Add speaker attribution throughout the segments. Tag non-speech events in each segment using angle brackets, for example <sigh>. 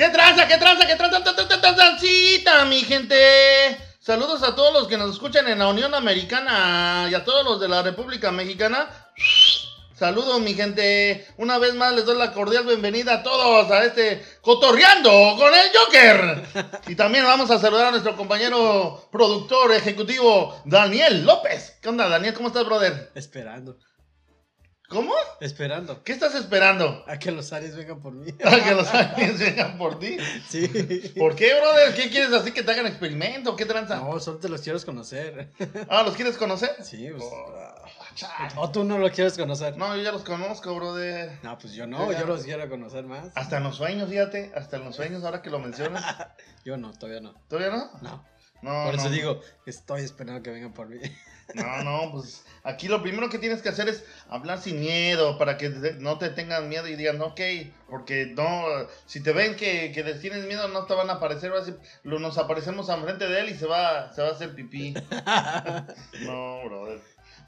Speaker 1: ¿Qué tranza, qué tranza, qué tranza, tranza, tranza, tranzita, mi gente? Saludos a todos los que nos escuchan en la Unión Americana y a todos los de la República Mexicana. Saludos, mi gente. Una vez más les doy la cordial bienvenida a todos a este Cotorreando con el Joker. Y también vamos a saludar a nuestro compañero productor ejecutivo, Daniel López. ¿Qué onda, Daniel? ¿Cómo estás, brother?
Speaker 2: Esperando.
Speaker 1: ¿Cómo?
Speaker 2: Esperando.
Speaker 1: ¿Qué estás esperando?
Speaker 2: A que los Aries vengan por mí. <laughs>
Speaker 1: ¿A que los aliens vengan por ti?
Speaker 2: Sí.
Speaker 1: ¿Por qué, brother? ¿Qué quieres así que te hagan experimento? ¿Qué tranza?
Speaker 2: No, solo te los quiero conocer.
Speaker 1: Ah, ¿los quieres conocer?
Speaker 2: Sí, pues.
Speaker 1: Oh,
Speaker 2: ah. O tú no lo quieres conocer.
Speaker 1: No, yo ya los conozco, brother.
Speaker 2: No, pues yo no, yo los quiero conocer más.
Speaker 1: Hasta en los sueños, fíjate. Hasta en los sueños, ahora que lo mencionas. <laughs>
Speaker 2: Yo no, todavía no.
Speaker 1: ¿Todavía no?
Speaker 2: No.
Speaker 1: No,
Speaker 2: Por eso
Speaker 1: no.
Speaker 2: digo, estoy esperando que vengan por mí.
Speaker 1: No, no, pues aquí lo primero que tienes que hacer es hablar sin miedo para que no te tengan miedo y digan, ok, porque no, si te ven que, que les tienes miedo no te van a aparecer, va a nos aparecemos enfrente de él y se va, se va a hacer pipí. <laughs> No, brother.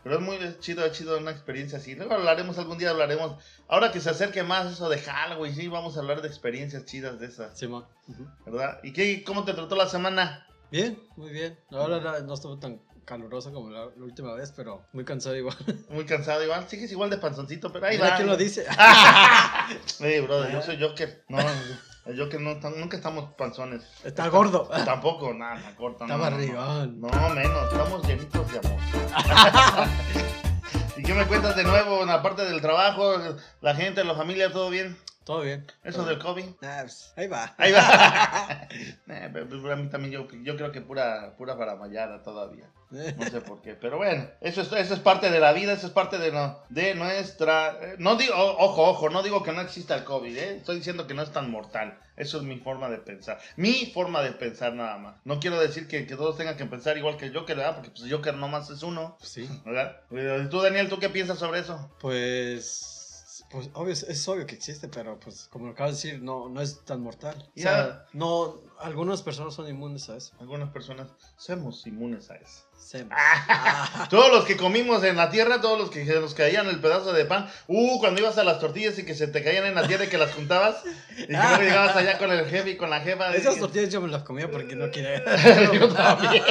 Speaker 1: Pero es muy chido, es chido una experiencia así. Luego hablaremos, algún día hablaremos. Ahora que se acerque más eso de Halloween, sí, vamos a hablar de experiencias chidas de esas,
Speaker 2: Simón. Ujú.
Speaker 1: ¿verdad? ¿Y qué, cómo te trató la semana?
Speaker 2: Bien, muy bien. Ahora no, no estuvo tan caluroso como la, la última vez, pero muy cansado igual. <laughs>
Speaker 1: Muy cansado igual. Sigues igual de panzoncito, pero ahí
Speaker 2: Mira
Speaker 1: va.
Speaker 2: quién lo dice. <laughs>
Speaker 1: Ey, brother, yo soy Joker. No, el Joker no, nunca estamos panzones.
Speaker 2: Está gordo. <laughs>
Speaker 1: Tampoco, nada, está corto.
Speaker 2: Está
Speaker 1: no, no, no.
Speaker 2: barrigón.
Speaker 1: No, menos, estamos llenitos de amor. ¿Y qué me cuentas de nuevo en la parte del trabajo? La gente, la familia, ¿todo bien?
Speaker 2: Todo bien.
Speaker 1: Eso
Speaker 2: Todo
Speaker 1: del. COVID.
Speaker 2: Ah, pues, ahí va.
Speaker 1: Ahí va. <laughs> <laughs> Eh, pero- pero a mí también yo, yo creo que pura, pura faramallada todavía. No sé por qué, pero bueno, eso es, eso es parte de la vida, eso es parte de, no- de nuestra... eh, No digo, ojo, ojo, no digo que no exista el COVID, ¿eh? estoy diciendo que no es tan mortal. Eso es mi forma de pensar. Mi forma de pensar nada más. No quiero decir que, que todos tengan que pensar igual que el Joker, ¿verdad? Porque pues el Joker nomás es uno,
Speaker 2: Pues sí.
Speaker 1: ¿verdad? Pero, ¿y Tú, Daniel, ¿tú qué piensas sobre eso?
Speaker 2: Pues, pues obvio, es- obvio que existe, pero pues como lo acabas de decir, no, no es tan mortal. O sea, no, algunas personas son inmunes a eso.
Speaker 1: Algunas personas somos inmunes a eso.
Speaker 2: Sem- <laughs>
Speaker 1: Todos los que comimos en la tierra, todos los que se nos caían el pedazo de pan, uh, cuando ibas a las tortillas y que se te caían en la tierra y que las juntabas, y que luego llegabas allá con el jefe y con la jefa.
Speaker 2: Esas tortillas yo me las comía porque no quería. <laughs>
Speaker 1: Yo también.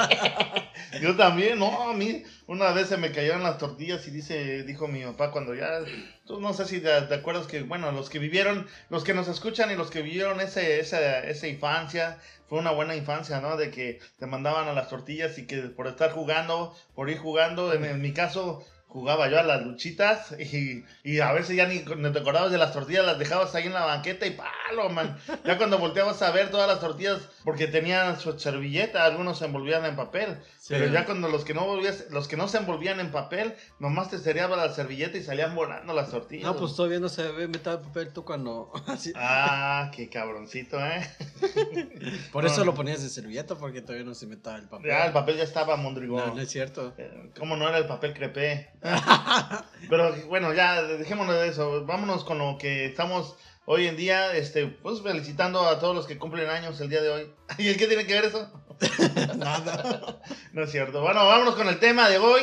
Speaker 1: Yo también, no, a mí una vez se me cayeron las tortillas y dice, dijo mi papá cuando ya, tú no sé si te, te acuerdas que, bueno, los que vivieron, los que nos escuchan y los que vivieron ese, esa, esa infancia, fue una buena infancia, ¿no? De que te mandaban a las tortillas y que por estar jugando, por ir jugando, en, mi caso jugaba yo a las luchitas y, a veces ya ni, te acordabas de las tortillas, las dejabas ahí en la banqueta y palo, man. Ya cuando volteabas a ver todas las tortillas, porque tenían su servilleta, algunos se envolvían en papel. Pero ya cuando los que no volvías, los que no se envolvían en papel, nomás te cereaba la servilleta y salían volando las tortillas.
Speaker 2: No, pues todavía no se ve metal de papel tú cuando. <laughs>
Speaker 1: Ah, qué cabroncito, ¿eh? <laughs>
Speaker 2: Por eso
Speaker 1: no.
Speaker 2: lo ponías de servilleta porque todavía no se metaba el papel.
Speaker 1: Ya el papel ya estaba mondrigón.
Speaker 2: No, no es cierto.
Speaker 1: Eh, ¿Cómo no era el papel crepé? <laughs> Pero bueno, ya dejémonos de eso. Vámonos con lo que estamos hoy en día. Este, pues felicitando a todos los que cumplen años el día de hoy. <laughs> ¿Y el qué tiene que ver eso? <laughs>
Speaker 2: Nada. <laughs>
Speaker 1: No es cierto. Bueno, vámonos con el tema de hoy.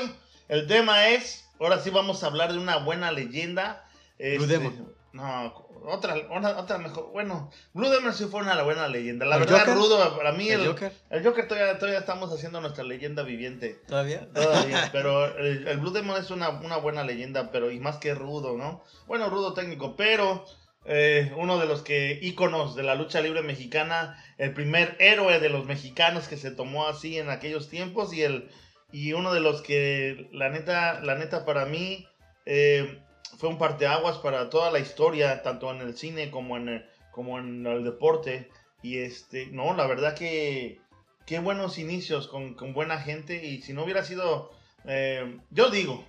Speaker 1: El tema es, ahora sí vamos a hablar de una buena leyenda. Este,
Speaker 2: Blue Demon.
Speaker 1: No, otra, otra, otra mejor. Bueno, Blue Demon sí fue una buena leyenda. La
Speaker 2: ¿El
Speaker 1: verdad,
Speaker 2: Joker?
Speaker 1: Rudo, para mí el,
Speaker 2: ¿El Joker?
Speaker 1: el Joker todavía, todavía estamos haciendo nuestra leyenda viviente.
Speaker 2: ¿Todavía?
Speaker 1: Todavía, pero el, el Blue Demon es una, una buena leyenda, pero y más que rudo, ¿no? Bueno, rudo técnico, pero eh, uno de los que íconos de la lucha libre mexicana, el primer héroe de los mexicanos que se tomó así en aquellos tiempos y el y uno de los que la neta, la neta para mí eh, fue un parteaguas para toda la historia, tanto en el cine como en el, como en el deporte. Y este, no, la verdad que qué buenos inicios con, buena gente. Y si no hubiera sido, eh, yo digo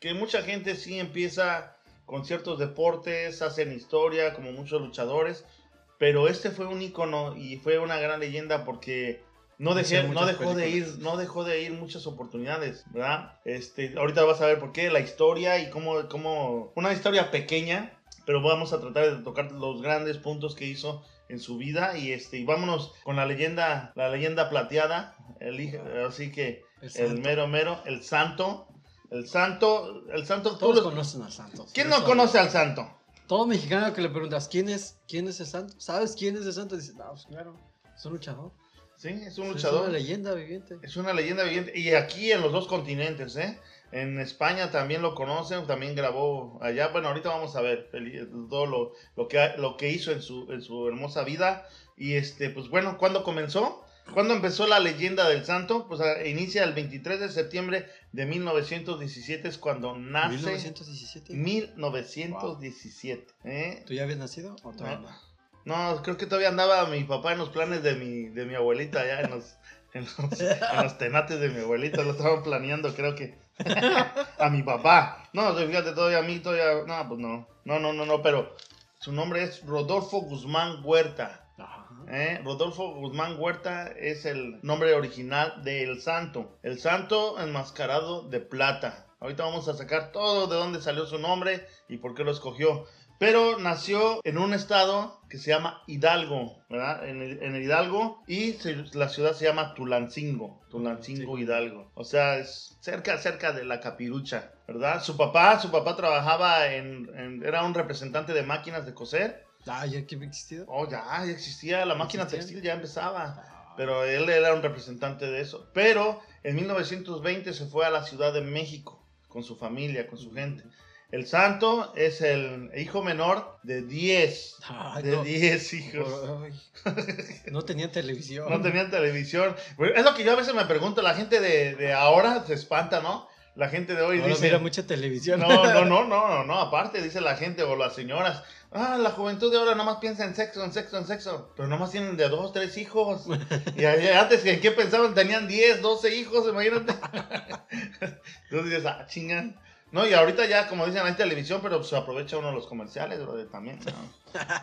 Speaker 1: que mucha gente sí empieza con ciertos deportes, hacen historia como muchos luchadores, pero este fue un icono y fue una gran leyenda porque no, dejé, no dejó de ir,
Speaker 2: películas.
Speaker 1: no dejó de ir muchas oportunidades, ¿verdad? Este, ahorita vas a ver por qué, la historia y cómo, cómo, una historia pequeña, pero vamos a tratar de tocar los grandes puntos que hizo en su vida y este y vámonos con la leyenda la leyenda plateada el así que
Speaker 2: El
Speaker 1: mero mero el santo el santo el santo
Speaker 2: Todos
Speaker 1: lo-
Speaker 2: conocen al santo.
Speaker 1: quién no conoce al santo
Speaker 2: Todo mexicano que le preguntas, ¿quién es, quién es el santo? ¿Sabes quién es el santo? Dice, no, pues claro, es un luchador.
Speaker 1: Sí, es un
Speaker 2: Es
Speaker 1: luchador.
Speaker 2: una leyenda viviente.
Speaker 1: Es una leyenda viviente. Y aquí en los dos continentes, ¿eh? En España también lo conocen, también grabó allá. Bueno, ahorita vamos a ver todo lo, lo, que, lo que hizo en su, en su hermosa vida. Y este, pues bueno, ¿cuándo comenzó? ¿Cuándo empezó la leyenda del santo? Pues a- inicia el 23 de septiembre de 1917, es cuando nace.
Speaker 2: 1917.
Speaker 1: 1917. ¿eh?
Speaker 2: ¿Tú ya habías nacido o todavía
Speaker 1: No.
Speaker 2: no?
Speaker 1: No, creo que todavía andaba mi papá en los planes de mi, de mi abuelita allá en los, en los, en los tenates de mi abuelita, lo estaban planeando, creo que. <laughs> a mi papá. No, fíjate, todavía a mí, todavía. No, pues no. No, no, no, no, pero su nombre es Rodolfo Guzmán Huerta. ¿Eh? Rodolfo Guzmán Huerta es el nombre original del santo. El santo enmascarado de plata. Ahorita vamos a sacar todo de dónde salió su nombre y por qué lo escogió. Pero nació en un estado que se llama Hidalgo, ¿verdad? En, Hidalgo y se- la ciudad se llama Tulancingo, Tulancingo
Speaker 2: Sí.
Speaker 1: Hidalgo. O sea, es cerca, cerca de la capirucha, ¿verdad? Su papá, su papá trabajaba en, en- era un representante de máquinas de coser.
Speaker 2: Ah, ¿ya que había existido?
Speaker 1: Oh, ya, ya existía, la máquina
Speaker 2: ¿Existía?
Speaker 1: textil ya empezaba.
Speaker 2: Ah,
Speaker 1: Pero él era un representante de eso. Pero en 1920 se fue a la Ciudad de México con su familia, con su gente. El santo es el hijo menor de 10.
Speaker 2: Ay,
Speaker 1: De
Speaker 2: no.
Speaker 1: 10 hijos.
Speaker 2: Ay. No tenía televisión.
Speaker 1: No tenían televisión. Es lo que yo a veces me pregunto. La gente de, de ahora se espanta, ¿no? La gente de hoy
Speaker 2: Ahora
Speaker 1: dice...
Speaker 2: mira mucha televisión.
Speaker 1: No, no, <laughs> no, no, no, no, aparte dice la gente o las señoras, ah, la juventud de ahora nomás piensa en sexo, en sexo, en sexo, pero nomás tienen de dos, tres hijos. <laughs> Y antes, ¿en qué pensaban? Tenían 10, 12 hijos, imagínate. <laughs> Entonces dices, ah, chingan. No, y ahorita ya, como dicen, hay televisión, pero se aprovecha uno de los comerciales, brother, también, ¿no?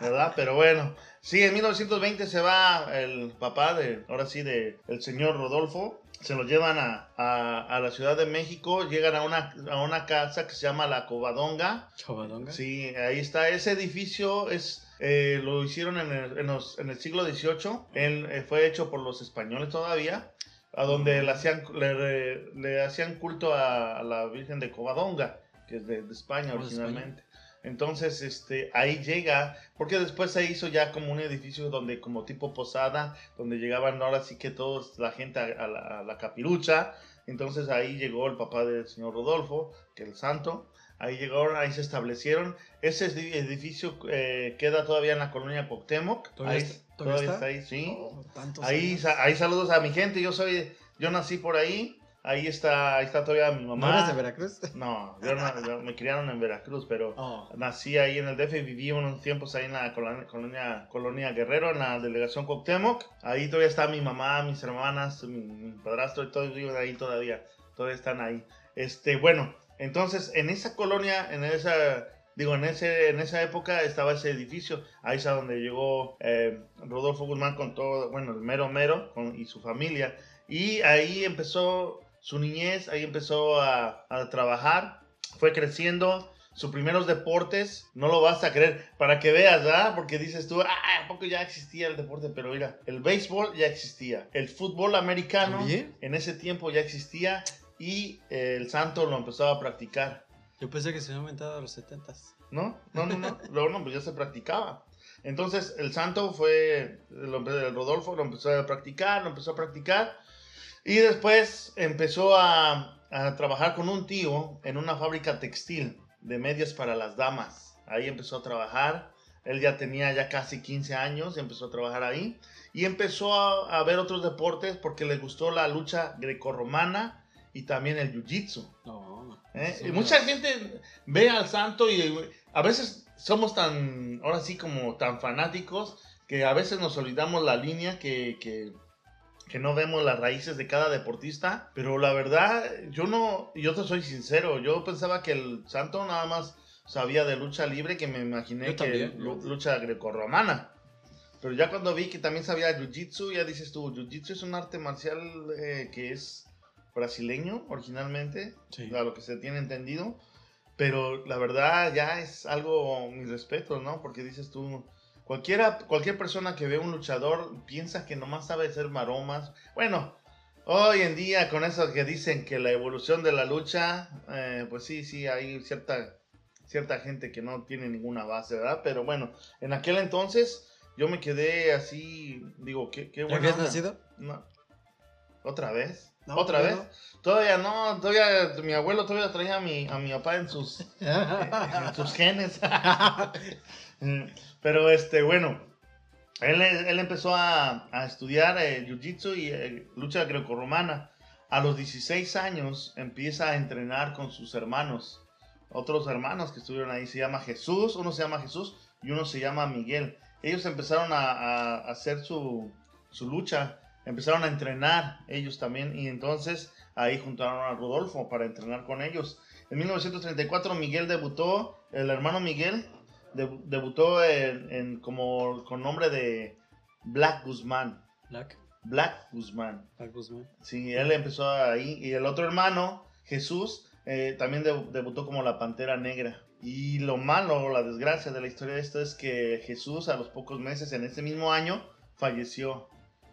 Speaker 1: ¿verdad? Pero bueno, sí, en 1920 se va el papá de, ahora sí, de el señor Rodolfo, se lo llevan a, a, a la Ciudad de México, llegan a una, a una casa que se llama La Covadonga,
Speaker 2: Chavadonga.
Speaker 1: Sí, ahí está. Ese edificio es eh, lo hicieron en el, en los- en el siglo XVIII. Eh, fue hecho por los españoles todavía, a donde le hacían, le, le hacían culto a, a la Virgen de Covadonga, que es de, de España
Speaker 2: Oh, de
Speaker 1: originalmente. Entonces, este, ahí llega, porque después se hizo ya como un edificio donde, como tipo posada, donde llegaban ahora sí que todos, la gente a, a la, a la capirucha. Entonces ahí llegó el papá del señor Rodolfo, que es el santo. Ahí llegaron, ahí se establecieron. Ese edi- edificio eh, queda todavía en la colonia Cuauhtémoc.
Speaker 2: ¿Todavía
Speaker 1: ahí,
Speaker 2: está- todavía está?
Speaker 1: ahí, sí.
Speaker 2: Oh,
Speaker 1: ahí, ahí saludos a mi gente. Yo soy, yo nací por ahí. Ahí está, ahí está todavía mi mamá.
Speaker 2: ¿No eres de Veracruz? <laughs>
Speaker 1: No, yo no- me criaron en Veracruz, pero
Speaker 2: Oh.
Speaker 1: nací ahí en el DF y viví unos tiempos ahí en la colonia, colonia, colonia Guerrero, en la delegación Cuauhtémoc. Ahí todavía está mi mamá, mis hermanas, mi, mi padrastro y todos viven ahí todavía. Todavía están ahí. Este, bueno, entonces en esa colonia, en esa, digo, en ese, en esa época estaba ese edificio. Ahí es a donde llegó eh, Rodolfo Guzmán con todo, bueno, el mero mero con, y su familia. Y ahí empezó su niñez, ahí empezó a, a trabajar, fue creciendo. Sus primeros deportes, no lo vas a creer, para que veas, ¿verdad? Porque dices tú, ah, ¿a poco ya existía el deporte? Pero mira, el béisbol ya existía, el fútbol americano
Speaker 2: ¿También?
Speaker 1: en ese tiempo ya existía y el santo lo empezó a practicar.
Speaker 2: Yo pensé que se había aumentado a los 70
Speaker 1: ¿No? No, no, no. Luego no, pues ya se practicaba. Entonces el santo fue, empe- el Rodolfo lo empezó a practicar, lo empezó a practicar. Y después empezó a, a trabajar con un tío en una fábrica textil de medias para las damas. Ahí empezó a trabajar. Él ya tenía ya casi 15 años y empezó a trabajar ahí. Y empezó a, a ver otros deportes porque le gustó la lucha grecorromana y también el jiu-jitsu.
Speaker 2: No.
Speaker 1: ¿eh?
Speaker 2: Sí,
Speaker 1: mucha
Speaker 2: no.
Speaker 1: gente ve al santo y a veces somos tan, ahora sí como tan fanáticos que a veces nos olvidamos la línea que, que, que no vemos las raíces de cada deportista. Pero la verdad, yo no, yo te soy sincero, yo pensaba que el santo nada más sabía de lucha libre que me imaginé
Speaker 2: Yo
Speaker 1: que
Speaker 2: también,
Speaker 1: lucha grecorromana. Pero ya cuando vi que también sabía jiu-jitsu, ya dices tú, jiu-jitsu es un arte marcial eh, que es brasileño originalmente,
Speaker 2: Sí.
Speaker 1: a lo que se tiene entendido. Pero la verdad ya es algo, mis respetos, ¿no? Porque dices tú, cualquiera, cualquier persona que ve un luchador piensa que nomás sabe hacer maromas. Bueno, hoy en día con eso que dicen que la evolución de la lucha, eh, pues sí, sí, hay cierta cierta gente que no tiene ninguna base, ¿verdad? Pero bueno, en aquel entonces yo me quedé así, digo, qué, qué
Speaker 2: ¿Ya
Speaker 1: buena
Speaker 2: habías nacido?
Speaker 1: No. ¿Otra vez?
Speaker 2: No,
Speaker 1: ¿Otra vez?
Speaker 2: todavía
Speaker 1: Todavía no, todavía mi abuelo todavía traía a mi, a mi papá en sus, <laughs> en sus genes. <laughs> Pero este, bueno, él, él empezó a, estudiar eh, jiu-jitsu y eh, lucha grecorromana. A los 16 años empieza a entrenar con sus hermanos. Otros hermanos que estuvieron ahí se llama Jesús, uno se llama Jesús y uno se llama Miguel. Ellos empezaron a hacer su, su lucha, empezaron a entrenar ellos también y entonces ahí juntaron a Rodolfo para entrenar con ellos. En 1934 Miguel debutó, el hermano Miguel debu- debutó en, en como con nombre de Black Guzmán.
Speaker 2: Black,
Speaker 1: Black Guzmán.
Speaker 2: Black Guzmán.
Speaker 1: Sí, él empezó ahí. Y el otro hermano, Jesús, eh, también debu- debutó como la Pantera Negra. Y lo malo, la desgracia de la historia de esto es que Jesús a los pocos meses, en ese mismo año, falleció.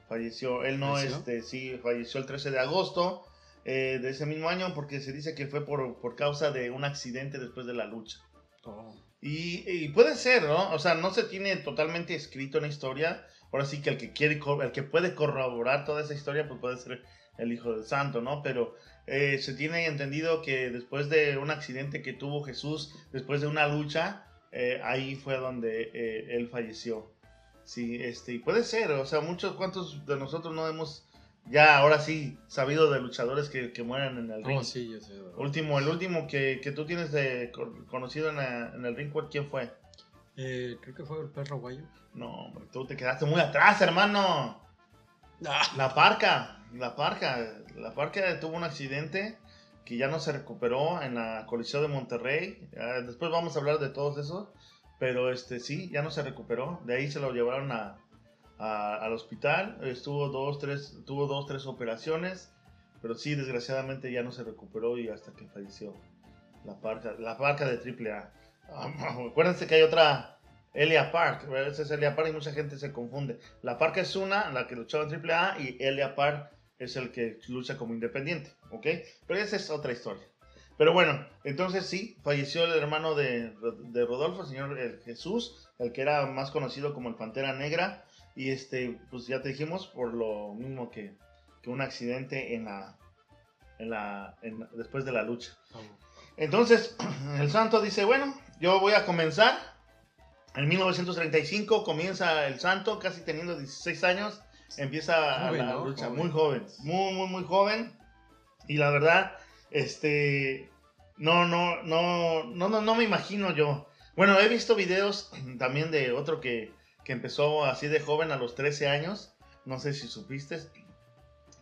Speaker 1: Falleció. Él no,
Speaker 2: ¿Falleció?
Speaker 1: este, sí, falleció el 13 de agosto eh, de ese mismo año porque se dice que fue por, por causa de un accidente después de la lucha.
Speaker 2: Oh.
Speaker 1: Y, puede ser, ¿no? O sea, no se tiene totalmente escrito en la historia. Ahora sí que el que quiere, el que puede corroborar toda esa historia, pues puede ser el Hijo del Santo, ¿no? Pero eh, se tiene entendido que después de un accidente que tuvo Jesús, después de una lucha, eh, ahí fue donde eh, él falleció. Sí, este, y puede ser, o sea, muchos, ¿cuántos de nosotros no hemos ya ahora sí sabido de luchadores que, que mueren en el ring?
Speaker 2: Oh, sí, yo sé.
Speaker 1: Último, el último que, que tú tienes de, co- conocido en, la- en el ring, ¿cuál- ¿quién fue?
Speaker 2: Eh, creo que fue el perro guayo.
Speaker 1: No, hombre, tú te quedaste muy atrás, hermano. La Parca, la Parca, la Parca tuvo un accidente que ya no se recuperó en la Coliseo de Monterrey. Después vamos a hablar de todos esos, pero este sí, ya no se recuperó. De ahí se lo llevaron a, a- al hospital. Estuvo dos, tres, tuvo dos, tres operaciones, pero sí, desgraciadamente ya no se recuperó y hasta que falleció. La Parca, la Parca de AAA. Ah, <laughs> acuérdense que hay otra Elia Park, esa es Elia Park y mucha gente se confunde. La Park es una, la que luchaba en AAA, y Elia Park es el que lucha como independiente, ¿ok? Pero esa es otra historia. Pero bueno, entonces sí, falleció el hermano de, de Rodolfo, el señor Jesús, el que era más conocido como el Pantera Negra, y este, pues ya te dijimos, por lo mismo que, que un accidente en la, en la, en- después de la lucha. Entonces, <clears throat> el santo dice, bueno, yo voy a comenzar. En 1935 comienza el santo, casi teniendo 16 años, empieza
Speaker 2: Joven,
Speaker 1: la
Speaker 2: ¿no?
Speaker 1: lucha,
Speaker 2: Joven.
Speaker 1: muy joven, muy, muy, muy joven. Y la verdad, este, no, no, no, no, no, no me imagino yo. Bueno, he visto videos <clears throat> también de otro que, que empezó así de joven a los 13 años. No sé si supiste.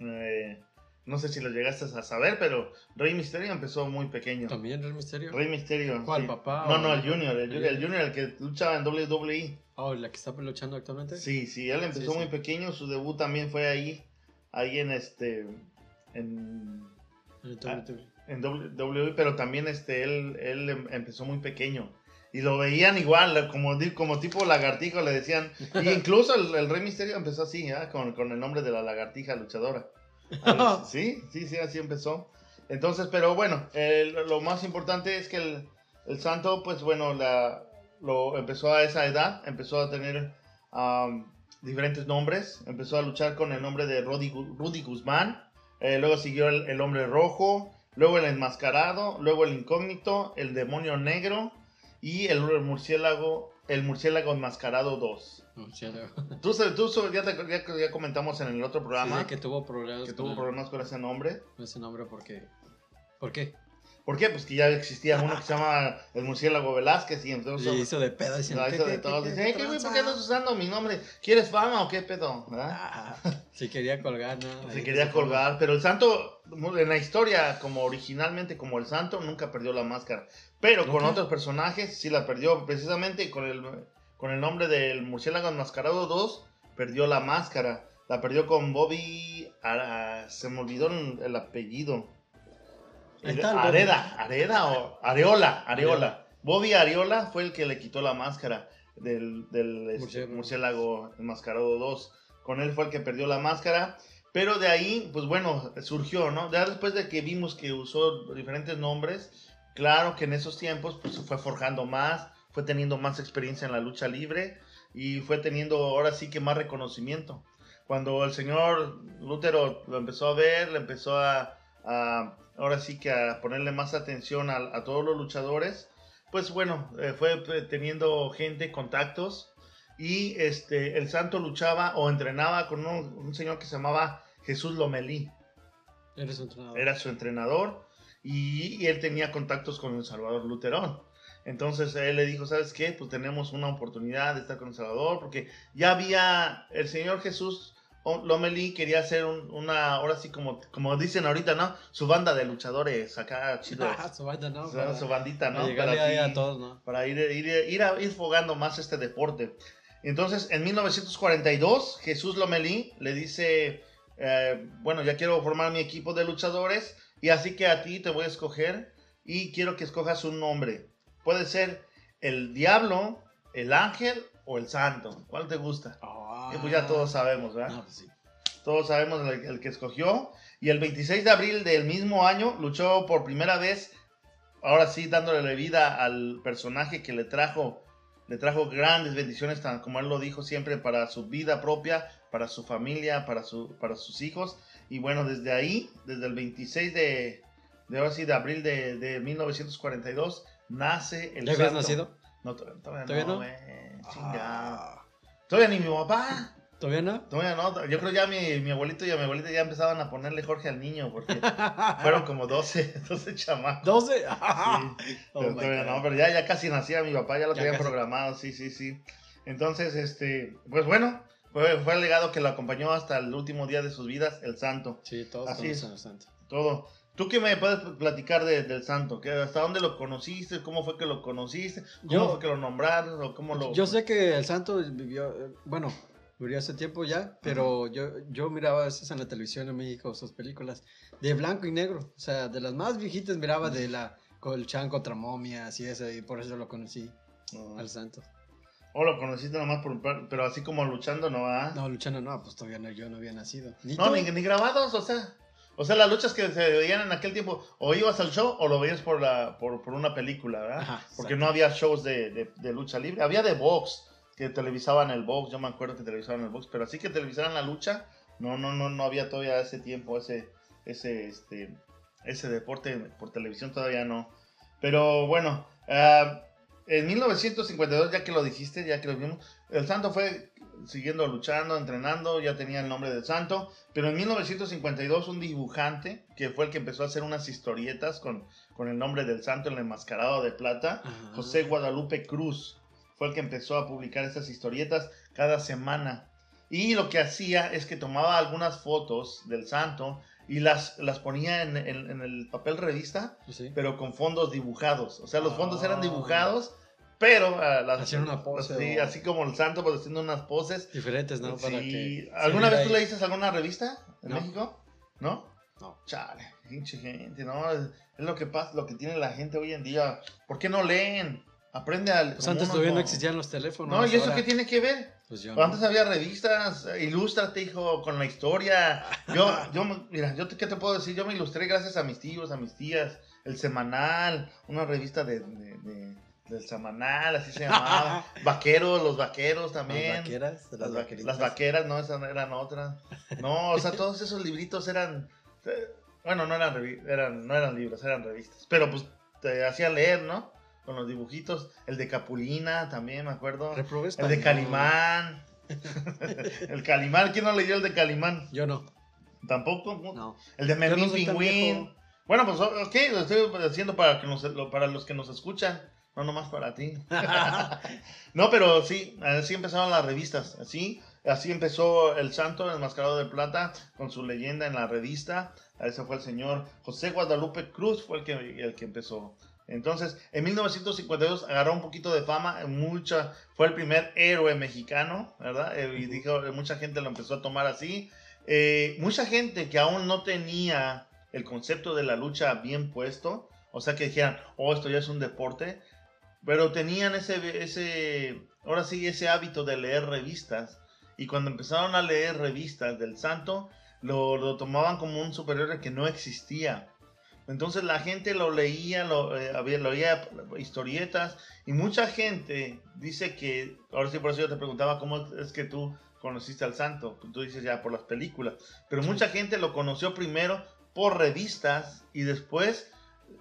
Speaker 1: Eh, no sé si lo llegaste a saber, pero Rey Misterio empezó muy pequeño.
Speaker 2: ¿También el misterio?
Speaker 1: Rey Misterio.
Speaker 2: ¿Cuál,
Speaker 1: sí.
Speaker 2: papá
Speaker 1: No, no, el Junior. El, el Junior, el que luchaba en WWE.
Speaker 2: Oh, la que está luchando actualmente.
Speaker 1: Sí, sí, él empezó
Speaker 2: Sí, sí.
Speaker 1: muy pequeño. Su debut también fue ahí. Ahí en este. En,
Speaker 2: En. WWE.
Speaker 1: en WWE, pero también este, él, él em- empezó muy pequeño. Y lo veían igual, como, como tipo lagartijo, le decían. <laughs> Y incluso el, el Rey Misterio empezó así, ¿ah? con, con el nombre de la lagartija luchadora. <laughs> Ah, sí, sí, sí, así empezó. Entonces, pero bueno, el- lo más importante es que el, el santo, pues bueno, la, lo empezó a esa edad, empezó a tener am, diferentes nombres, empezó a luchar con el nombre de Rudy, Rudy Guzmán, eh, luego siguió el, el hombre rojo, luego el enmascarado, luego el incógnito, el demonio negro y el, murciélago, el murciélago enmascarado 2.
Speaker 2: Oh, sí, ya-
Speaker 1: Tú, tú ya, te- ya, ya comentamos en el otro programa
Speaker 2: Sí, que tuvo problemas
Speaker 1: que
Speaker 2: con,
Speaker 1: tuvo problemas con ese nombre.
Speaker 2: con ese nombre porque... ¿Por qué?
Speaker 1: ¿Por qué? Pues que ya existía uno que se llama el murciélago Velázquez y entonces...
Speaker 2: Y hizo de pedo diciendo...
Speaker 1: la
Speaker 2: "¿Qué,
Speaker 1: hizo de Dicen,
Speaker 2: qué
Speaker 1: "Hey, ¿qué, güey, ¿por qué
Speaker 2: tranza?"
Speaker 1: andas usando mi nombre? ¿Quieres fama o qué pedo?
Speaker 2: Ah, Si quería colgar, ¿no? <laughs>
Speaker 1: Se quería
Speaker 2: se
Speaker 1: colgar, pero el santo, en la historia, como originalmente como el santo, nunca perdió la máscara. Pero con otros personajes sí la perdió, precisamente con el, con el nombre del murciélago enmascarado 2, perdió la máscara. La perdió con Bobby, Ara- se me olvidó el, el apellido.
Speaker 2: Está.
Speaker 1: Areda, Areda o Areola, Areola.
Speaker 2: Areola.
Speaker 1: Bobby Areola fue el que le quitó la máscara del, del este,
Speaker 2: Murciélago.
Speaker 1: murciélago enmascarado 2. Con él fue el que perdió la máscara. Pero de ahí, pues bueno, surgió, ¿no? Ya después de que vimos que usó diferentes nombres, claro que en esos tiempos pues, se fue forjando más, fue teniendo más experiencia en la lucha libre y fue teniendo ahora sí que más reconocimiento. Cuando el señor Lútero lo empezó a ver, le empezó a, a ahora sí que a ponerle más atención a, a todos los luchadores, pues bueno, eh, fue eh, teniendo gente, contactos y este, el santo luchaba o entrenaba con un, un señor que se llamaba Jesús Lomelí.
Speaker 2: Eres su entrenador.
Speaker 1: Era su entrenador y, y él tenía contactos con el Salvador Luterón. Entonces él le dijo, ¿sabes qué? Pues tenemos una oportunidad de estar con el Salvador, porque ya había el Señor Jesús Lomelí quería hacer un- una, ahora sí como, como dicen ahorita, ¿no? Su banda de luchadores acá, chido. <laughs>
Speaker 2: Ah, su banda, ¿no?
Speaker 1: Su bandita, ¿no?
Speaker 2: Para
Speaker 1: así-
Speaker 2: a todos, ¿no?
Speaker 1: para ir, ir, ir, a, ir fogando más este deporte. Entonces, en 1942, Jesús Lomelí le dice, eh, bueno, ya quiero formar mi equipo de luchadores y así que a ti te voy a escoger y quiero que escojas un nombre. Puede ser el diablo, el ángel o el santo. ¿Cuál te gusta? Y pues ya todos sabemos, ¿verdad?
Speaker 2: No, pues sí.
Speaker 1: Todos sabemos el, el que escogió. Y el 26 de abril del mismo año luchó por primera vez, ahora sí dándole vida al personaje que le trajo, le trajo grandes bendiciones, tan como él lo dijo siempre, para su vida propia, para su familia, para, su, para sus hijos. Y bueno, desde ahí, desde el 26 de, de, ahora sí, de abril de, de 1942, nace el
Speaker 2: ¿Ya habías
Speaker 1: santo.
Speaker 2: nacido?
Speaker 1: No, to- todavía,
Speaker 2: ¿Todavía
Speaker 1: no,
Speaker 2: no? Ah,
Speaker 1: Todavía ni mi papá.
Speaker 2: ¿Todavía no?
Speaker 1: Todavía no, yo creo ya mi, mi abuelito y a mi abuelita ya empezaban a ponerle Jorge al niño porque <laughs> fueron como 12, 12 <laughs> chamacos.
Speaker 2: 12.
Speaker 1: Sí, <laughs>
Speaker 2: Oh
Speaker 1: pero,
Speaker 2: my
Speaker 1: todavía
Speaker 2: God.
Speaker 1: no, pero ya, ya casi nacía mi papá, ya lo
Speaker 2: Ya
Speaker 1: tenían
Speaker 2: casi.
Speaker 1: programado, sí, sí, sí. Entonces, este, pues bueno, fue, fue el legado que lo acompañó hasta el último día de sus vidas, el santo.
Speaker 2: Sí, todos
Speaker 1: Así es.
Speaker 2: al santo.
Speaker 1: Todo. ¿Tú qué me puedes platicar de- del santo? ¿Qué, ¿Hasta dónde lo conociste? ¿Cómo fue que lo conociste? ¿Cómo
Speaker 2: Yo-
Speaker 1: fue que lo nombraron? ¿O cómo lo...
Speaker 2: Yo sé que el santo vivió, bueno, murió hace tiempo ya, pero yo, yo miraba a veces en la televisión en México sus películas de blanco y negro, o sea, de las más viejitas miraba de la con el chan contra momias y eso, y por eso lo conocí
Speaker 1: No.
Speaker 2: al santo.
Speaker 1: ¿O lo conociste nomás por... Pero así como luchando, ¿no? ¿Ah?
Speaker 2: No, Luchano no, pues todavía no, yo no había nacido. Ni
Speaker 1: No, ni, ni grabados, o sea. O sea, las luchas que se veían en aquel tiempo, o ibas al show o lo veías por, la, por, por una película, ¿verdad?
Speaker 2: Ajá,
Speaker 1: Porque no había shows de, de- de lucha libre. Había de box, que televisaban el box. Yo me acuerdo que televisaban el box, pero así que televisaran la lucha, no, no, no, no había todavía ese tiempo, ese, ese, este, ese deporte por televisión todavía no. Pero bueno, ah, en 1952, ya que lo dijiste, ya que lo vimos, el santo fue siguiendo luchando, entrenando, ya tenía el nombre del santo, pero en 1952 un dibujante, que fue el que empezó a hacer unas historietas con, con el nombre del santo, el enmascarado de plata,
Speaker 2: Ajá.
Speaker 1: José Guadalupe Cruz, fue el que empezó a publicar esas historietas cada semana. Y lo que hacía es que tomaba algunas fotos del santo y las, las ponía en, en- en el papel revista,
Speaker 2: Pues sí.
Speaker 1: pero con fondos dibujados. O sea, los fondos eran
Speaker 2: Ah.
Speaker 1: dibujados, pero las,
Speaker 2: Hacían una pose
Speaker 1: Sí,
Speaker 2: o-
Speaker 1: así como el santo, pues haciendo unas poses.
Speaker 2: Diferentes, ¿no? Para
Speaker 1: Sí.
Speaker 2: que
Speaker 1: ¿Alguna vez tú
Speaker 2: ahí.
Speaker 1: leíste alguna revista en
Speaker 2: No.
Speaker 1: México? ¿No?
Speaker 2: No.
Speaker 1: Chale, pinche gente, ¿no? Es, es lo que pasa, lo que tiene la gente hoy en día. ¿Por qué no leen? Aprende al.
Speaker 2: Pues antes todavía no existían los teléfonos.
Speaker 1: No, ¿y eso
Speaker 2: ahora-
Speaker 1: qué tiene que ver?
Speaker 2: Pues yo
Speaker 1: Antes había revistas, eh, ilústrate, hijo, con la historia. Yo, <laughs> yo, mira, yo te, ¿qué te puedo decir? Yo me ilustré gracias a mis tíos, a mis tías. El semanal, una revista de, de- de- del semanal, así se llamaba. <laughs> Vaqueros, los vaqueros también.
Speaker 2: Las vaqueras,
Speaker 1: Las,
Speaker 2: vaqueritas.
Speaker 1: vaqueras, no, esas eran otras. No, o sea, todos esos libritos eran. eh, Bueno, no eran, eran, no eran libros, eran revistas. Pero pues te hacía leer, ¿no? Con los dibujitos. El de Capulina también, me acuerdo.
Speaker 2: Reprobé
Speaker 1: El de. Calimán. <laughs> el Calimán, ¿quién no leyó el de Calimán?
Speaker 2: Yo no.
Speaker 1: Tampoco.
Speaker 2: No.
Speaker 1: El de Memín
Speaker 2: no
Speaker 1: Pingüín. Bueno, pues ok, lo estoy haciendo para, que nos, para los que nos escuchan. No nomás para ti. <laughs> no, pero sí, así empezaron las revistas. Así, así empezó El Santo, el Mascarado de Plata, con su leyenda en la revista. Ese fue el señor José Guadalupe Cruz, fue el que, el que empezó. Entonces, en 1952 agarró un poquito de fama, mucha, fue el primer héroe mexicano, ¿verdad? Eh, y dijo, mucha gente lo empezó a tomar así. Eh, mucha gente que aún no tenía el concepto de la lucha bien puesto, o sea que dijeran, oh, esto ya es un deporte, pero tenían ese, ese, ahora sí, ese hábito de leer revistas, y cuando empezaron a leer revistas del santo, lo, lo tomaban como un superhéroe que no existía. Entonces la gente lo leía, lo, eh, había, lo leía historietas y mucha gente dice que, ahora sí por eso yo te preguntaba cómo es que tú conociste al santo, tú dices ya por las películas, pero mucha gente lo conoció primero por revistas y después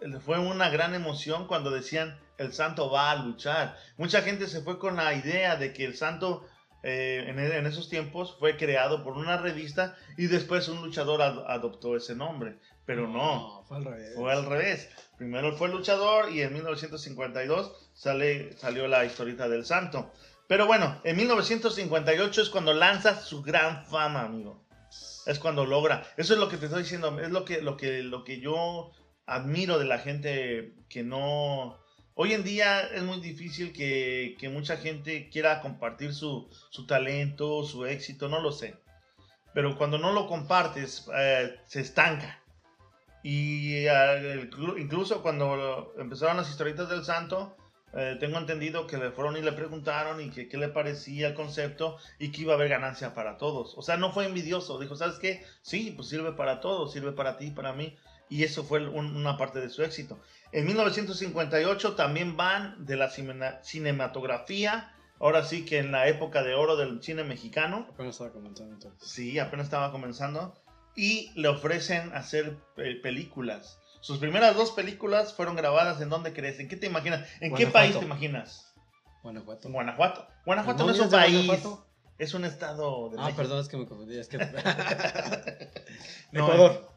Speaker 1: eh, fue una gran emoción cuando decían el santo va a luchar. Mucha gente se fue con la idea de que el santo eh, en, esos tiempos fue creado por una revista y después un luchador adoptó ese nombre. Pero no,
Speaker 2: fue al revés.
Speaker 1: Fue al revés. Primero fue luchador y en 1952 sale, salió la historieta del santo. Pero bueno, en 1958 es cuando lanza su gran fama, amigo. Es cuando logra. Eso es lo que te estoy diciendo. Es lo que, lo que, lo que yo admiro de la gente que no Hoy en día es muy difícil que, mucha gente quiera compartir su, talento, su éxito, no lo sé. Pero cuando no lo compartes, eh, se estanca. Y eh, incluso cuando empezaron las historietas del santo, eh, tengo entendido que le fueron y le preguntaron y que qué le parecía el concepto y que iba a haber ganancia para todos. O sea, no fue envidioso. Dijo, ¿sabes qué? Sí, pues sirve para todos, sirve para ti, para mí. Y eso fue una parte de su éxito. En 1958 también van de la cinematografía, ahora sí que en la época de oro del cine mexicano.
Speaker 2: Apenas estaba comenzando entonces.
Speaker 1: Sí, apenas estaba comenzando. Y le ofrecen hacer eh, películas. Sus primeras dos películas fueron grabadas en dónde crees, en qué te imaginas, en qué país te imaginas.
Speaker 2: Guanajuato.
Speaker 1: Guanajuato. Guanajuato no, es un país. Es un estado
Speaker 2: de Ah, perdón, es que me confundí. Es que... <laughs> <laughs>
Speaker 1: Ecuador.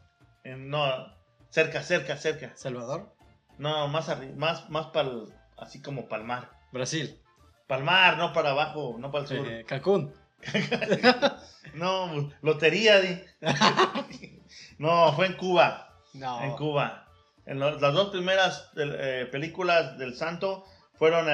Speaker 1: no, cerca, cerca, cerca.
Speaker 2: ¿Salvador?
Speaker 1: No, más arriba, más, más pal, así como palmar.
Speaker 2: Brasil.
Speaker 1: Palmar, no para abajo, no para el sur.
Speaker 2: Eh, Cancún. <laughs>
Speaker 1: no, lotería, di. <laughs> no, fue en Cuba. No. En Cuba. En las dos primeras eh, películas del Santo fueron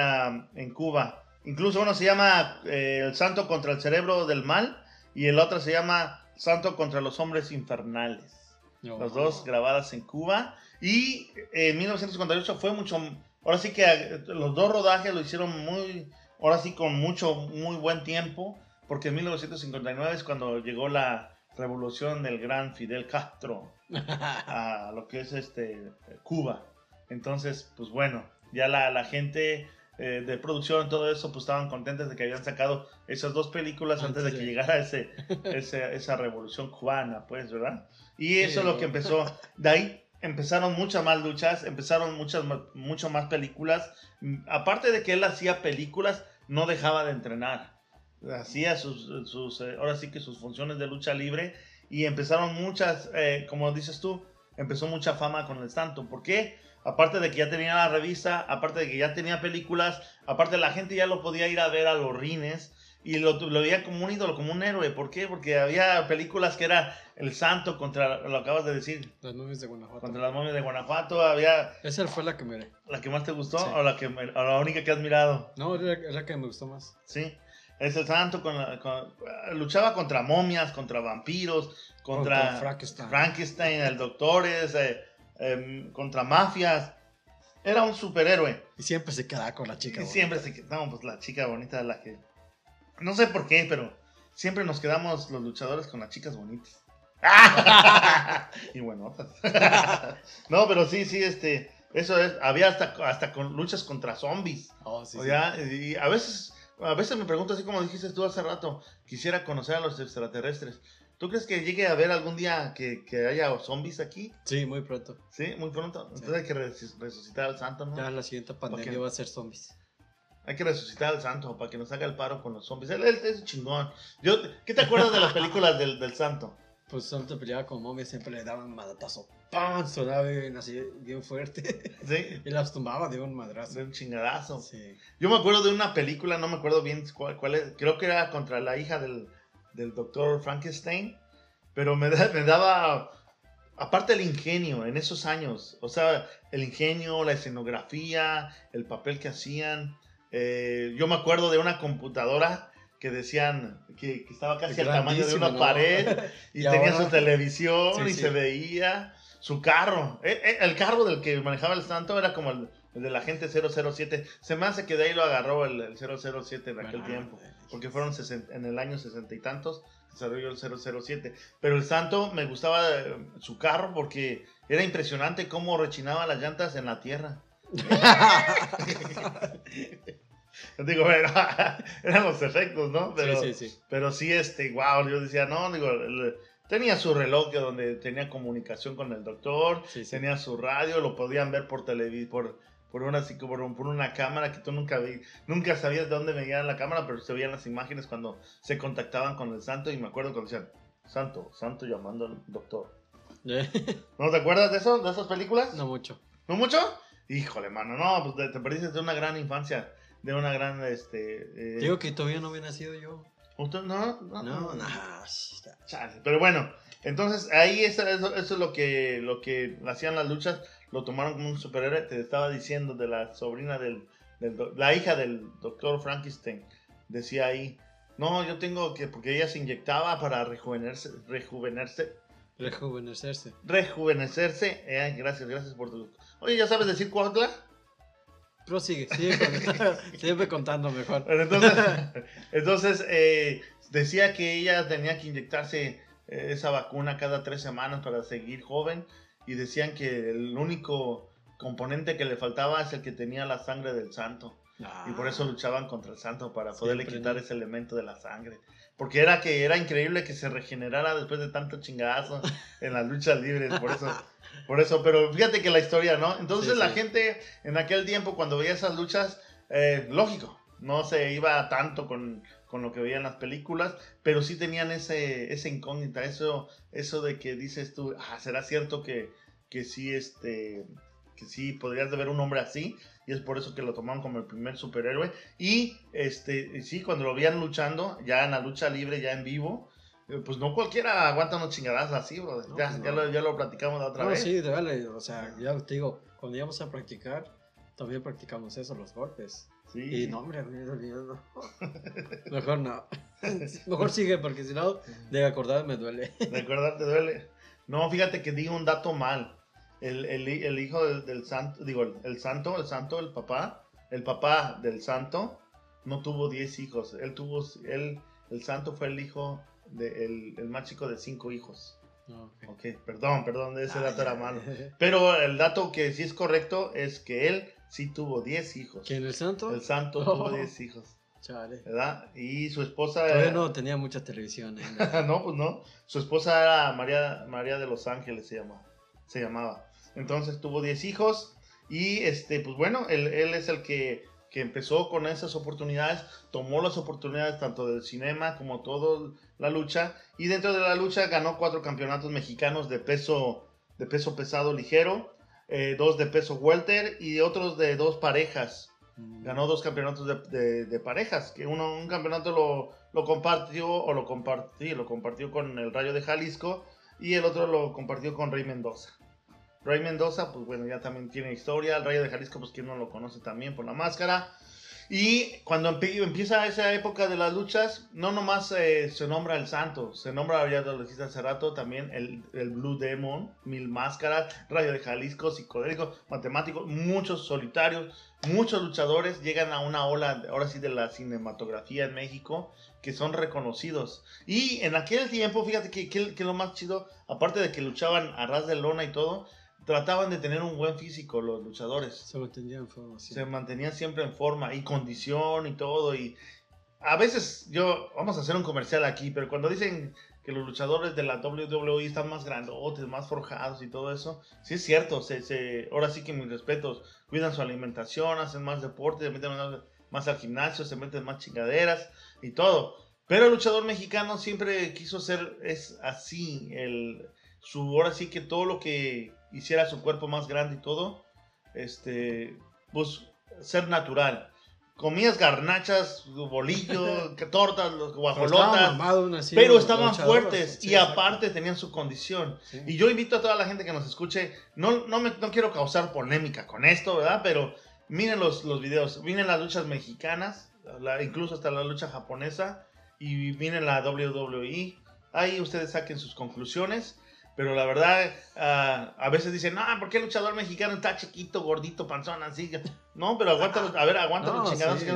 Speaker 1: en Cuba. Incluso uno se llama eh, El Santo contra el cerebro del mal y el otro se llama Santo contra los hombres infernales. Las dos grabadas en Cuba. Y en 1958 fue mucho, ahora sí que eh, los dos rodajes lo hicieron muy, ahora sí con mucho, muy buen tiempo, porque en 1959 es cuando llegó la revolución del gran Fidel Castro <laughs> a lo que es este Cuba. Entonces, pues bueno, ya la, la gente eh, de producción, todo eso, pues estaban contentos de que habían sacado esas dos películas antes, de que llegara ese, esa revolución cubana, pues, ¿verdad? Y eso es lo que empezó. De ahí empezaron muchas más luchas, empezaron muchas mucho más películas. Aparte de que él hacía películas, no dejaba de entrenar. Hacía sus, sus eh, ahora sí que sus funciones de lucha libre y empezaron muchas, eh, como dices tú, empezó mucha fama con el santo. ¿Por qué? Aparte de que ya tenía la revista, aparte de que ya tenía películas, aparte la gente ya lo podía ir a ver a los rines y lo, lo veía como un ídolo, como un héroe. ¿Por qué? Porque había películas que era el santo contra, lo acabas de decir.
Speaker 2: Las momias de Guanajuato.
Speaker 1: Contra las momias de Guanajuato había...
Speaker 2: Esa fue la que miré.
Speaker 1: ¿La que más te gustó o, la que, la única que has mirado?
Speaker 2: No, es la, que me gustó más.
Speaker 1: Sí. Es el santo, con, luchaba contra momias, contra vampiros, contra, Frankenstein. Frankenstein, el doctores, eh, em, contra mafias. Era un superhéroe.
Speaker 2: Y siempre se quedaba con la chica.
Speaker 1: Y siempre se quedaba, pues la chica bonita la que no sé por qué, pero siempre nos quedamos los luchadores con las chicas bonitas. <laughs> y bueno, <laughs> no, pero sí, sí, este, eso es, había hasta, hasta con luchas contra zombies. Oh, sí, y a veces, a veces me pregunto así como dijiste tú hace rato, quisiera conocer a los extraterrestres. ¿Tú crees que llegue a haber algún día que, que haya zombies aquí?
Speaker 2: Sí, muy pronto.
Speaker 1: Sí, muy pronto. Entonces hay que resucitar al santo, ¿no?
Speaker 2: Ya la siguiente pandemia va a ser zombies.
Speaker 1: Hay que resucitar al santo para que nos haga el paro con los zombies. Él, es chingón. Yo, ¿Qué te acuerdas de las películas del, del santo?
Speaker 2: Pues santo peleaba con momias, siempre le daban madatazo. ¡Pam! Sonaba bien, así, bien fuerte. Sí. <laughs> y las tumbaba de un madrazo.
Speaker 1: De un chingadazo. Sí. Yo me acuerdo de una película, no me acuerdo bien cuál, cuál es. Creo que era contra la hija del, del doctor Frankenstein. Pero me, me daba aparte el ingenio en esos años, o sea, el ingenio, la escenografía, el papel que hacían, eh, yo me acuerdo de una computadora que decían que, estaba casi al tamaño de una pared <laughs> y, tenía su televisión y se veía su carro. Eh, eh, el carro del que manejaba el santo era como el, el de la gente 007. Se me hace que de ahí lo agarró el, el 007 en aquel
Speaker 2: Bueno,
Speaker 1: tiempo. Porque fueron sesen- en el año sesenta y tantos desarrolló el 007. Pero el Santo me gustaba eh, su carro porque era impresionante cómo rechinaba las llantas en la tierra. <laughs> <laughs> <laughs> Digo, era- <laughs> eran los efectos, ¿no? Pero,
Speaker 2: sí, sí, sí.
Speaker 1: pero sí, este, wow, yo decía, no, digo, el- tenía su reloj donde tenía comunicación con el doctor,
Speaker 2: Sí, sí.
Speaker 1: tenía su radio, lo podían ver por televisor, por, por una, por, por una cámara que tú nunca vi, nunca sabías de dónde venía la cámara, pero se veían las imágenes cuando se contactaban con el santo y me acuerdo cuando decían, santo, santo llamando al doctor. <laughs> ¿No te acuerdas de eso, de esas películas?
Speaker 2: no mucho.
Speaker 1: ¿No mucho? Híjole, mano, no, pues te, te perdiste de una gran infancia, de una gran, este... eh,
Speaker 2: Digo que todavía no había nacido yo.
Speaker 1: ¿usted- no, no,
Speaker 2: No,
Speaker 1: no.
Speaker 2: no.
Speaker 1: Chale, Pero bueno, entonces ahí eso, eso, eso es lo que, lo que hacían las luchas, lo tomaron como un superhéroe. Te estaba diciendo de la sobrina del, la hija del doctor Frankenstein, decía ahí, no, yo tengo que, porque ella se inyectaba para rejuvenecerse, rejuvenecerse,
Speaker 2: Rejuvenecerse.
Speaker 1: rejuvenecerse. Eh, gracias, gracias por tu... Oye, ¿ya sabes decir Cuautla?
Speaker 2: Prosigue, sigue, con- <laughs> sigue contando mejor.
Speaker 1: Entonces, <laughs> entonces eh, decía que ella tenía que inyectarse eh, esa vacuna cada tres semanas para seguir joven y decían que el único componente que le faltaba es el que tenía la sangre del santo. Y por eso luchaban contra el santo para poderle
Speaker 2: Siempre,
Speaker 1: quitar ese elemento de la sangre porque era que era increíble que se regenerara después de tanto chingazo en las luchas libres por eso por eso pero fíjate que la historia no entonces
Speaker 2: Sí,
Speaker 1: la
Speaker 2: sí.
Speaker 1: gente en aquel tiempo cuando veía esas luchas eh, lógico no se iba tanto con, con lo que veían las películas, pero sí tenían ese, esa incógnita, eso, eso de que dices tú, ah, ¿será cierto que, que sí, este, que sí podrías de ver un hombre así? Y es por eso que lo tomaron como el primer superhéroe. Y este, sí, cuando lo veían luchando, ya en la lucha libre, ya en vivo, eh, pues no cualquiera aguanta unos chingadas así.
Speaker 2: No,
Speaker 1: ya,
Speaker 2: pues
Speaker 1: ya, lo, ya lo platicamos la otra
Speaker 2: No,
Speaker 1: vez.
Speaker 2: sí, vale, o sea, ya te digo, cuando íbamos a practicar, también practicamos eso, los golpes.
Speaker 1: Sí.
Speaker 2: Y no, hombre, no. <laughs> Mejor no. <laughs> Mejor sigue, porque si no, de acordar me duele.
Speaker 1: ¿De acordar te duele? No, fíjate que di un dato mal. El, el, el hijo del, del santo, digo, el, el santo, el santo, el papá, el papá del santo no tuvo 10 hijos. Él tuvo, él, el santo fue el hijo, de, el, el más chico de cinco hijos.
Speaker 2: Ok.
Speaker 1: Ok, perdón, perdón, ese
Speaker 2: Ah,
Speaker 1: dato era malo. <laughs> Pero el dato que sí es correcto es que él sí tuvo 10 hijos.
Speaker 2: ¿Quién, el santo?
Speaker 1: El santo
Speaker 2: Oh. <laughs>
Speaker 1: tuvo 10 hijos,
Speaker 2: Chale.
Speaker 1: ¿verdad? Y su esposa...
Speaker 2: Todavía no tenía mucha televisión. ¿eh? <laughs>
Speaker 1: no, pues no. Su esposa era María, María de los Ángeles, se llamaba. Se llamaba. Entonces tuvo 10 hijos y, este, pues bueno, él, él es el que, que empezó con esas oportunidades, tomó las oportunidades tanto del cinema como toda la lucha y dentro de la lucha ganó cuatro campeonatos mexicanos de peso, de peso pesado ligero, eh, dos de peso welter y otros de dos parejas ganó dos campeonatos de, de- de parejas, que uno un campeonato lo, lo compartió o lo compartí, lo compartió con el Rayo de Jalisco y el otro lo compartió con Rey Mendoza. Rey Mendoza, pues bueno, ya también tiene historia, el Rayo de Jalisco, pues quien no lo conoce también por la máscara. Y cuando empie- empieza esa época de las luchas, no nomás eh, se nombra el santo, se nombra, ya lo dijiste hace rato, también el, el Blue Demon, Mil Máscaras, Rayo de Jalisco, Psicodélico, Matemático, muchos solitarios, muchos luchadores llegan a una ola, ahora sí, de la cinematografía en México, que son reconocidos. Y en aquel tiempo, fíjate que, que, que lo más chido, aparte de que luchaban a ras de lona y todo, trataban de tener un buen físico los luchadores
Speaker 2: Se mantenía en forma, sí.
Speaker 1: se mantenían siempre en forma y condición y todo y a veces yo vamos a hacer un comercial aquí pero cuando dicen que los luchadores de la WWE están más grandotes más forjados y todo eso sí es cierto se, se- ahora sí que mis respetos cuidan su alimentación hacen más deporte se meten más, más al gimnasio se meten más chingaderas y todo pero el luchador mexicano siempre quiso ser es así el su ahora sí que todo lo que hiciera su cuerpo más grande y todo este, pues ser natural. Comías garnachas, bolillo, <laughs> que tortas, guajolotas, pero estaban fuertes
Speaker 2: sí,
Speaker 1: y aparte tenían su condición.
Speaker 2: Sí.
Speaker 1: Y yo invito a toda la gente que nos escuche, no, no, me, no quiero causar polémica con esto, ¿verdad? Pero miren los, los videos, miren las luchas mexicanas, la- incluso hasta la lucha japonesa, y miren la WWE. Ahí ustedes saquen sus conclusiones. Pero la verdad, ah, a veces dicen, no, ¿por qué el luchador mexicano está chiquito, gordito, panzón, así? No, pero aguanta, a ver, aguanta <laughs>
Speaker 2: No,
Speaker 1: los chingados.
Speaker 2: sí,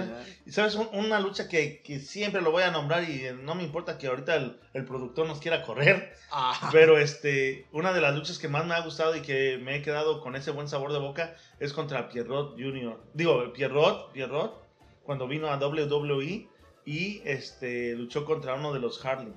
Speaker 1: y sabes, Un- una lucha que, que siempre lo voy a nombrar y eh, no me importa que ahorita el, el productor nos quiera correr, <laughs>
Speaker 2: Ah,
Speaker 1: pero este, una de las luchas que más me ha gustado y que me he quedado con ese buen sabor de boca es contra Pierrot Jr. Digo, Pierrot, Pierrot, cuando vino a WWE y este, luchó contra uno de los Harley.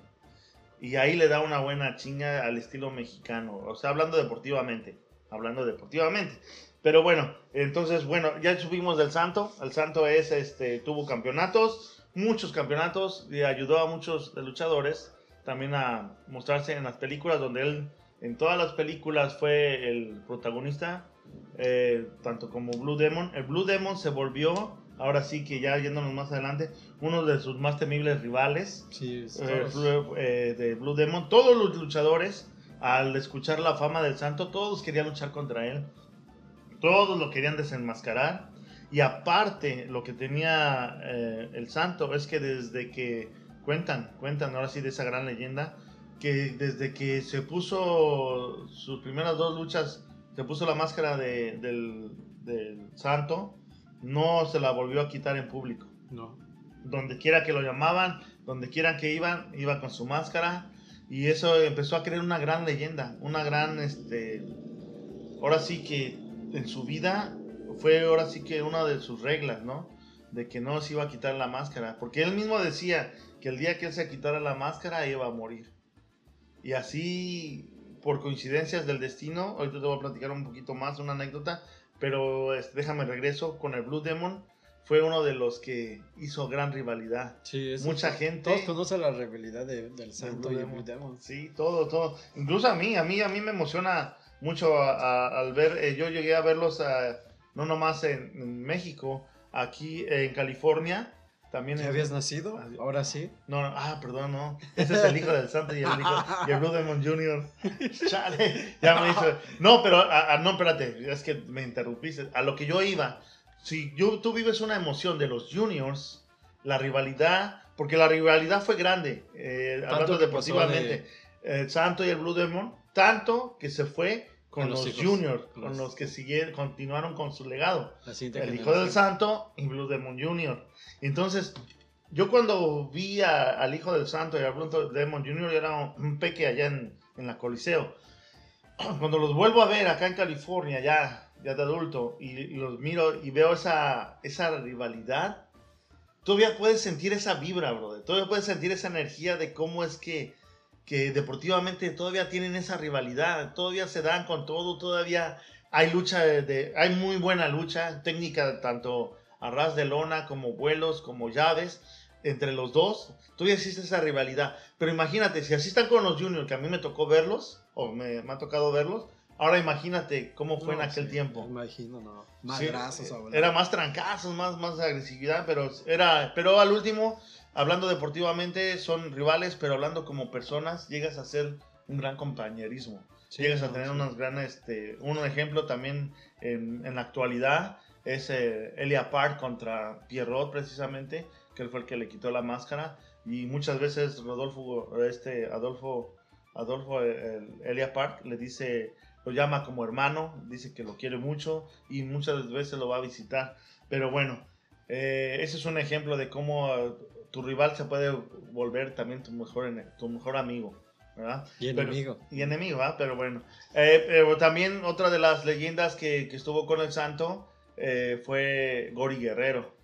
Speaker 1: Y ahí le da una buena chinga al estilo mexicano. O sea, hablando deportivamente. Hablando deportivamente. Pero bueno, entonces, bueno, ya subimos del Santo. El Santo es, este, tuvo campeonatos, muchos campeonatos, y ayudó a muchos luchadores también a mostrarse en las películas, donde él, en todas las películas, fue el protagonista, eh, tanto como Blue Demon. El Blue Demon se volvió, ahora sí que ya yéndonos más adelante, uno de sus más temibles rivales
Speaker 2: sí,
Speaker 1: eh, eh, de Blue Demon. Todos los luchadores, al escuchar la fama del santo, todos querían luchar contra él. Todos lo querían desenmascarar. Y aparte, lo que tenía eh, el santo es que desde que cuentan, cuentan ahora sí de esa gran leyenda, que desde que se puso sus primeras dos luchas, se puso la máscara de- del, del santo, no se la volvió a quitar en público
Speaker 2: No.
Speaker 1: donde quiera que lo llamaban, donde quiera que iban, iba con su máscara y eso empezó a crear una gran leyenda, una gran, este, ahora sí que en su vida fue ahora sí que una de sus reglas, ¿no? De que no se iba a quitar la máscara, porque él mismo decía que el día que él se quitara la máscara iba a morir. Y así, por coincidencias del destino, ahorita te voy a platicar un poquito más, una anécdota, pero este, déjame regreso con el Blue Demon. Fue uno de los que hizo gran rivalidad.
Speaker 2: Sí, es-
Speaker 1: Mucha gente-
Speaker 2: Todos conocen la rivalidad de- del Santo
Speaker 1: Blue
Speaker 2: y el
Speaker 1: Demon.
Speaker 2: Blue Demon.
Speaker 1: Sí, todo, todo. Incluso a mí, a mí, a mí me emociona mucho a- a- al ver, eh, yo llegué a verlos a- no nomás en, en México, aquí en California, también.
Speaker 2: ¿Ya
Speaker 1: en-
Speaker 2: habías nacido?
Speaker 1: Ah,
Speaker 2: Ahora sí.
Speaker 1: No, no, ah, perdón, no. Ese es el hijo del santo y el hijo y el Blue Demon Jr. <laughs> Chale, ya me hizo. No, pero a- a- no, espérate, es que me interrumpiste. A lo que yo iba, si yo, tú vives una emoción de los juniors, la rivalidad, porque la rivalidad fue grande, eh, hablando deportivamente. El Santo y el Blue Demon, tanto que se fue con,
Speaker 2: Con los
Speaker 1: los, juniors,
Speaker 2: Con
Speaker 1: con
Speaker 2: los-
Speaker 1: que siguieron, continuaron con su legado el hijo del santo y Blue Demon Jr. Entonces, yo cuando vi a- al hijo del santo y al Blue Demon Jr. yo era un, un peque allá en, en la Coliseo. <clears throat> Cuando los vuelvo a ver acá en California, ya, ya de adulto, y, y los miro y veo esa, esa rivalidad, todavía puedes sentir esa vibra, brother. Todavía puedes sentir esa energía de cómo es que, que deportivamente todavía tienen esa rivalidad. Todavía se dan con todo, todavía hay lucha de, de- hay muy buena lucha técnica tanto a ras de lona como vuelos como llaves entre los dos todavía existe esa rivalidad pero imagínate si así están con los juniors que a mí me tocó verlos o me, me ha tocado verlos ahora imagínate cómo fue
Speaker 2: No,
Speaker 1: en aquel
Speaker 2: sí,
Speaker 1: tiempo
Speaker 2: Imagino, no.
Speaker 1: Sí,
Speaker 2: Madrazos,
Speaker 1: eh, era más trancazos más más agresividad pero era pero al último hablando deportivamente son rivales pero hablando como personas llegas a ser un gran compañerismo.
Speaker 2: Sí,
Speaker 1: llegas a tener
Speaker 2: sí.
Speaker 1: unos grandes, este, un ejemplo también en, en la actualidad es eh, Elia Park contra Pierrot precisamente, que él fue el que le quitó la máscara. Y muchas veces Rodolfo, este, Adolfo, Adolfo, el, Elia Park le dice, lo llama como hermano, dice que lo quiere mucho y muchas veces lo va a visitar, pero bueno, eh, ese es un ejemplo de cómo tu rival se puede volver también tu mejor, tu mejor amigo, ¿verdad?
Speaker 2: Y
Speaker 1: Pero-
Speaker 2: enemigo.
Speaker 1: y enemigo, ¿ah? pero bueno. Eh, pero también otra de las leyendas que, que estuvo con el santo eh, fue Gori Guerrero.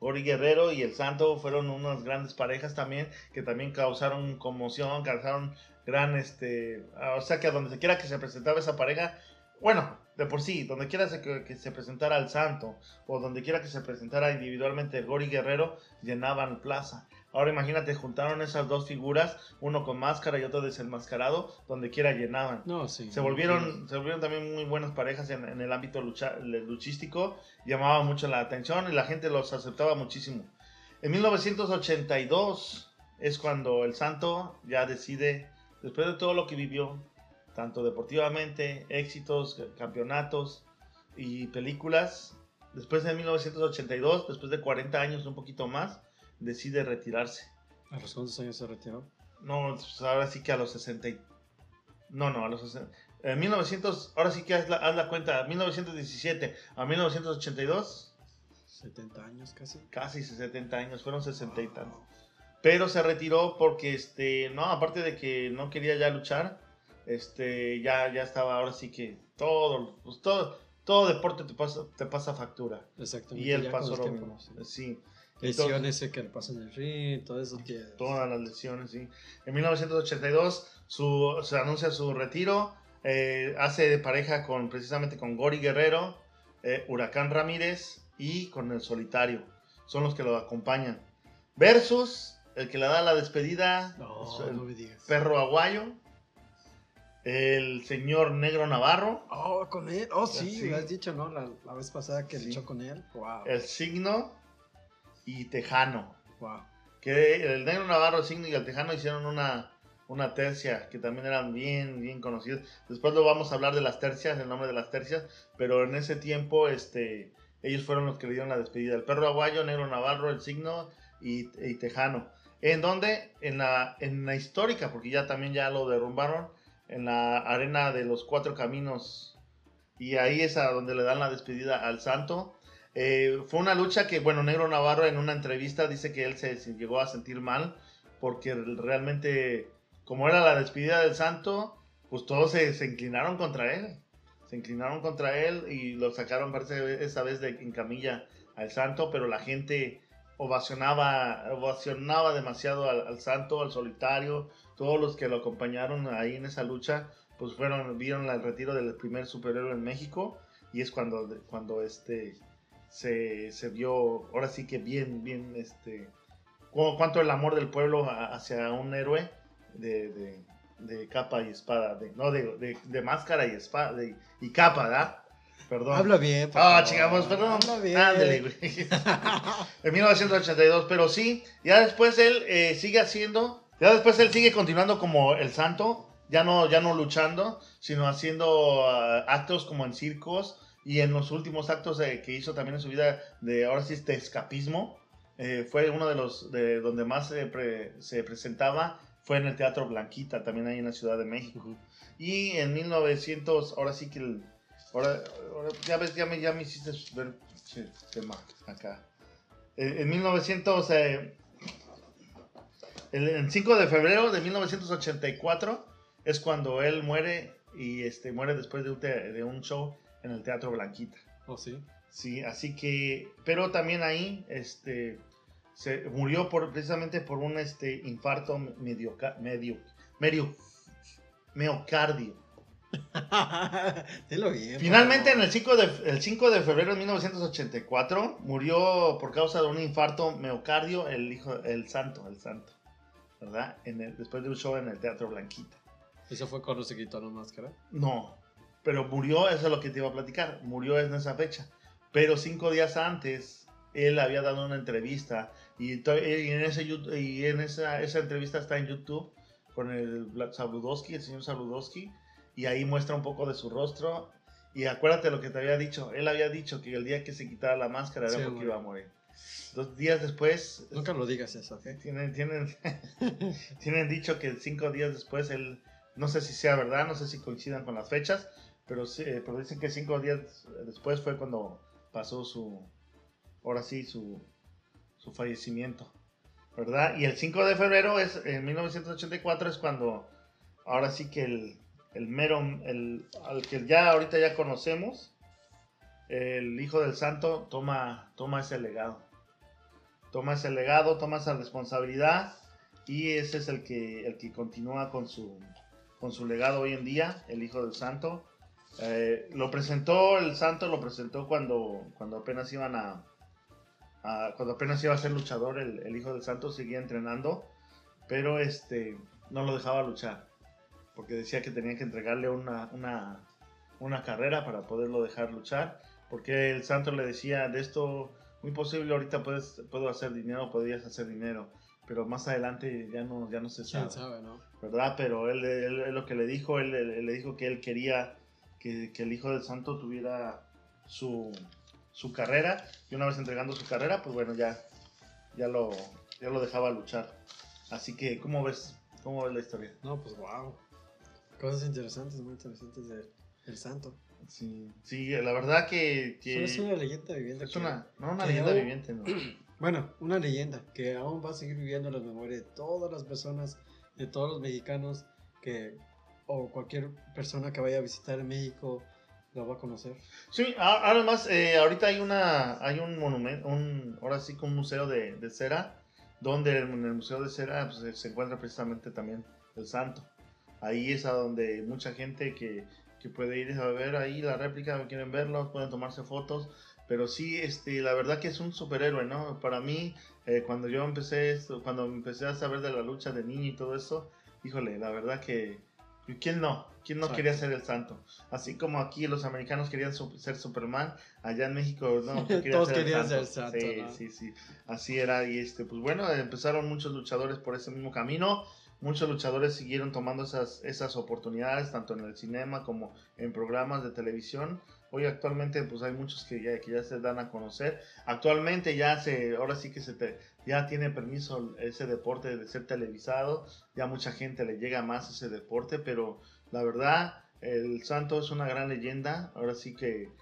Speaker 1: Gori Guerrero y el santo fueron unas grandes parejas también que también causaron conmoción, causaron gran, este, o sea que a donde se quiera que se presentaba esa pareja, bueno, de por sí, donde quiera que, que se presentara el santo o donde quiera que se presentara individualmente Gori Guerrero, llenaban plaza. Ahora imagínate, juntaron esas dos figuras, uno con máscara y otro desenmascarado, donde quiera llenaban.
Speaker 2: No, sí.
Speaker 1: Se volvieron, se volvieron también muy buenas parejas en, en el ámbito lucha- luchístico, llamaba mucho la atención y la gente los aceptaba muchísimo. En 1982 es cuando el Santo ya decide, después de todo lo que vivió, tanto deportivamente, éxitos, campeonatos y películas, después de 1982, después de 40 años, un poquito más, decide retirarse.
Speaker 2: ¿A los cuántos años se retiró?
Speaker 1: No, pues ahora sí que a los 63 No, no, a los 60. En 1900, ahora sí que haz la, haz la cuenta, 1917 a 1982,
Speaker 2: 70 años casi.
Speaker 1: casi 70 años, fueron 60 y tantos. Pero se retiró porque, este, no, aparte de que no quería ya luchar, este, ya, ya estaba, ahora sí que todo, pues todo, todo deporte te pasa, te pasa factura.
Speaker 2: Exactamente.
Speaker 1: Y él pasó lo mismo.
Speaker 2: sí. Lesiones que le pasan en el ring, todo eso que...
Speaker 1: todas las lesiones, sí. En 1982 su, se anuncia su retiro, eh, hace de pareja con, precisamente con Gori Guerrero, eh, Huracán Ramírez y con el Solitario. Son los que lo acompañan. Versus el que le da la despedida,
Speaker 2: No,
Speaker 1: el
Speaker 2: no
Speaker 1: perro aguayo, el señor Negro Navarro,
Speaker 2: Oh, con él. Oh, sí,
Speaker 1: Sí.
Speaker 2: lo has dicho, ¿no? La, la vez pasada que
Speaker 1: Sí.
Speaker 2: luchó con él. Wow.
Speaker 1: el Signo y Tejano.
Speaker 2: Wow.
Speaker 1: Que el Negro Navarro, el Signo y el Tejano hicieron una, una tercia que también eran bien, bien conocidos. Después lo vamos a hablar de las tercias, el nombre de las tercias, pero en ese tiempo este, ellos fueron los que le dieron la despedida. El perro aguayo, Negro Navarro, el Signo y, y Tejano. ¿En dónde? En la, en la histórica, porque ya también ya lo derrumbaron, en la arena de los cuatro caminos. Y ahí es a donde le dan la despedida al santo. Eh, fue una lucha que, bueno, Negro Navarro en una entrevista dice que él se, llegó a sentir mal porque realmente, como era la despedida del santo, pues todos se, inclinaron contra él. Se inclinaron contra él y lo sacaron, parece, esa vez de, en camilla al santo, pero la gente ovacionaba, ovacionaba demasiado al santo, al solitario, todos los que lo acompañaron ahí en esa lucha, pues fueron, vieron el retiro del primer superhéroe en México y es cuando, cuando este se, se vio, ahora sí que bien, bien, este, cu- cuánto el amor del pueblo hacia un héroe de, de- de capa y espada, de, no, de, de- máscara y espada, y capa, ¿verdad? Perdón.
Speaker 2: Habla bien.
Speaker 1: Ah,
Speaker 2: favor.
Speaker 1: chingamos, perdón.
Speaker 2: Habla bien.
Speaker 1: Ándale, güey. <laughs> en 1982, pero sí, ya después él eh, sigue haciendo, ya después él sigue continuando como el santo, ya no, ya no luchando, sino haciendo ah, actos como en circos y en los últimos actos eh, que hizo también en su vida de ahora sí este escapismo, eh, fue uno de los de donde más se, pre- se presentaba, fue en el Teatro Blanquita, también ahí en la Ciudad de México. Y en 1900, ahora sí que el, ahora, ahora ya ves, ya me, ya me hiciste ver tema acá. Eh, en 1900, eh, el, el 5 de febrero de 1984 es cuando él muere y este muere después de un, te- de un show en el Teatro Blanquita.
Speaker 2: Oh, sí.
Speaker 1: Sí, así que, pero también ahí, este, se murió por, precisamente por un, este, infarto medio, medio, medio, miocardio. <laughs>
Speaker 2: Bien. por
Speaker 1: Finalmente, en el 5, de, el 5 de febrero de 1984, murió por causa de un infarto miocardio el hijo, el santo, el santo, ¿verdad? En el- después de un show en el Teatro Blanquita.
Speaker 2: Eso fue cuando se quitó la máscara.
Speaker 1: No, pero murió, eso es lo que te iba a platicar, murió en esa fecha. Pero cinco días antes, él había dado una entrevista y, en, ese, Yu- y en esa, esa entrevista está en YouTube con el Sabludowski, el señor Sabludowski, y ahí muestra un poco de su rostro. Y acuérdate lo que te había dicho, él había dicho que el día que se quitara la máscara era
Speaker 2: Sí,
Speaker 1: porque iba a morir. Dos días después,
Speaker 2: Nunca lo digas eso, ¿ok?
Speaker 1: tienen, tienen, <laughs> <laughs> tienen dicho que cinco días después él, no sé si sea verdad, no sé si coincidan con las fechas, pero, eh, pero dicen que cinco días después fue cuando pasó su, ahora sí, su, su fallecimiento, ¿verdad? Y el 5 de febrero es, en 1984 es cuando, ahora sí que el, el mero, el, al que ya ahorita ya conocemos, el Hijo del Santo toma, toma ese legado toma ese legado, toma esa responsabilidad y ese es el que, el que continúa con su, con su legado hoy en día, el Hijo del Santo. Eh, lo presentó, el Santo lo presentó cuando, cuando apenas iban a, a- cuando apenas iba a ser luchador, el, el Hijo del Santo seguía entrenando, pero este, no lo dejaba luchar, porque decía que tenía que entregarle una, una, una carrera para poderlo dejar luchar, porque el Santo le decía, de esto muy posible ahorita puedes, puedo hacer dinero, podrías hacer dinero, pero más adelante ya no, ya no se sabe,
Speaker 2: ¿Quién sabe, no?
Speaker 1: ¿verdad? Pero él, él- él lo que le dijo, él, le dijo que él quería que, que el Hijo del Santo tuviera su, su carrera, y una vez entregando su carrera, pues bueno, ya, ya, lo, ya lo dejaba luchar. Así que, ¿cómo ves? ¿Cómo ves la historia?
Speaker 2: No, pues wow. Cosas interesantes, muy interesantes del el santo.
Speaker 1: Sí, sí, la verdad que... que
Speaker 2: es una leyenda viviente.
Speaker 1: Es
Speaker 2: que-
Speaker 1: una, no una leyenda
Speaker 2: aún-
Speaker 1: viviente, no. <clears throat>
Speaker 2: Bueno, una leyenda que aún va a seguir viviendo en las memorias de todas las personas, de todos los mexicanos que o cualquier persona que vaya a visitar México lo va a conocer.
Speaker 1: Sí, además, eh, ahorita hay una, hay un monumento, un, ahora sí que un museo de, de cera, donde en el museo de cera pues, se encuentra precisamente también el santo. Ahí es a donde mucha gente que, que puede ir a ver ahí la réplica, quieren verlo, pueden tomarse fotos. Pero sí, este, la verdad que es un superhéroe, ¿no? Para mí, eh, cuando yo empecé esto, cuando empecé a saber de la lucha de niño y todo eso, híjole, la verdad que, ¿quién no? ¿Quién no
Speaker 2: Exacto.
Speaker 1: quería ser el santo? Así como aquí los americanos querían su- ser Superman, allá en México no,
Speaker 2: Todos
Speaker 1: ser el
Speaker 2: querían
Speaker 1: santo.
Speaker 2: ser santo,
Speaker 1: Sí,
Speaker 2: ¿no?
Speaker 1: sí, sí, así era y este, pues bueno, empezaron muchos luchadores por ese mismo camino. Muchos luchadores siguieron tomando esas, esas oportunidades, tanto en el cinema como en programas de televisión. Hoy actualmente pues hay muchos que ya, que ya se dan a conocer. Actualmente ya se, ahora sí que se te, ya tiene permiso ese deporte de ser televisado. Ya mucha gente le llega más ese deporte, pero la verdad, el Santo es una gran leyenda. Ahora sí que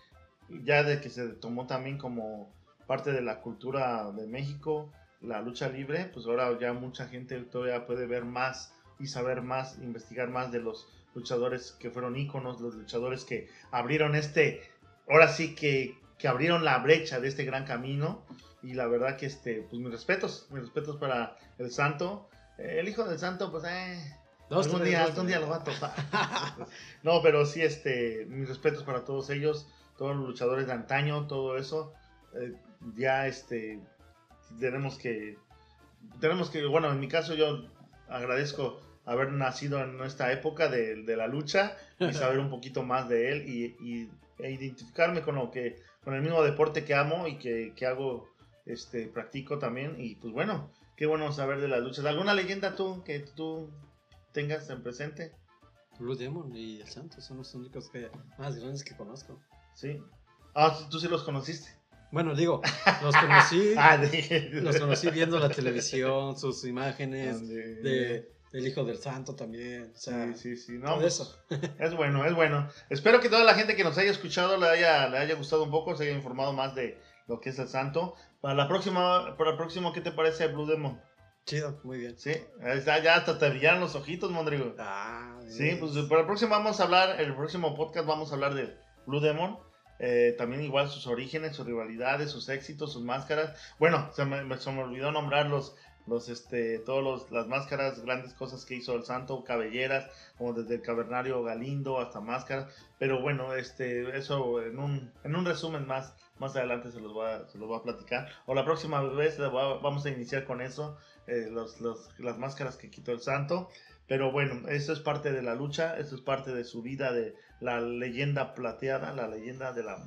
Speaker 1: ya de que se tomó también como parte de la cultura de México, la lucha libre, pues ahora ya mucha gente todavía puede ver más y saber más, investigar más de los luchadores que fueron íconos, los luchadores que abrieron este, ahora sí que, que abrieron la brecha de este gran camino. Y la verdad que este, pues mis respetos, mis respetos para el santo. Eh, el hijo del santo, pues eh,
Speaker 2: Dos,
Speaker 1: algún
Speaker 2: tres,
Speaker 1: día,
Speaker 2: dos,
Speaker 1: algún día lo va a topar. <laughs> no, pero sí, este, mis respetos para todos ellos, todos los luchadores de antaño, todo eso. Eh, ya, este, tenemos que, tenemos que, bueno, en mi caso yo agradezco haber nacido en esta época de, de la lucha y <laughs> saber un poquito más de él y, y- e identificarme con lo que, con el mismo deporte que amo y que, que hago, este, practico también. Y pues bueno, qué bueno saber de las luchas. ¿Alguna leyenda tú que tú tengas en presente?
Speaker 2: Blue Demon y el santo son los únicos que, más grandes que conozco.
Speaker 1: Sí. Ah, tú sí los conociste.
Speaker 2: Bueno, digo, los conocí, <laughs>
Speaker 1: Ah, de...
Speaker 2: los conocí viendo la televisión, sus imágenes
Speaker 1: Ah, de-
Speaker 2: hijo del santo también. O sea,
Speaker 1: Sí, sí, sí. No,
Speaker 2: todo
Speaker 1: pues,
Speaker 2: eso. <laughs>
Speaker 1: Es bueno, es bueno. Espero que toda la gente que nos haya escuchado le haya, le haya gustado un poco, se haya informado más de lo que es el santo. Para la próxima, para el próximo, ¿qué te parece Blue Demon?
Speaker 2: Chido, muy bien.
Speaker 1: Sí, está, ya hasta te brillaron los ojitos, Mondrigo.
Speaker 2: Ah,
Speaker 1: Sí, pues para el próximo vamos a hablar, el próximo podcast vamos a hablar de Blue Demon. Eh, también igual sus orígenes, sus rivalidades, sus éxitos, sus máscaras. Bueno, se me, se me olvidó nombrar los, los, este, todos los, las máscaras, grandes cosas que hizo el santo, cabelleras, como desde el cavernario Galindo hasta máscaras. Pero bueno, este, eso en un, en un resumen más, más adelante se los voy a, se los voy a platicar. O la próxima vez vamos a iniciar con eso, eh, los, los- las máscaras que quitó el santo. Pero bueno, eso es parte de la lucha, eso es parte de su vida, de la leyenda plateada, la leyenda de la,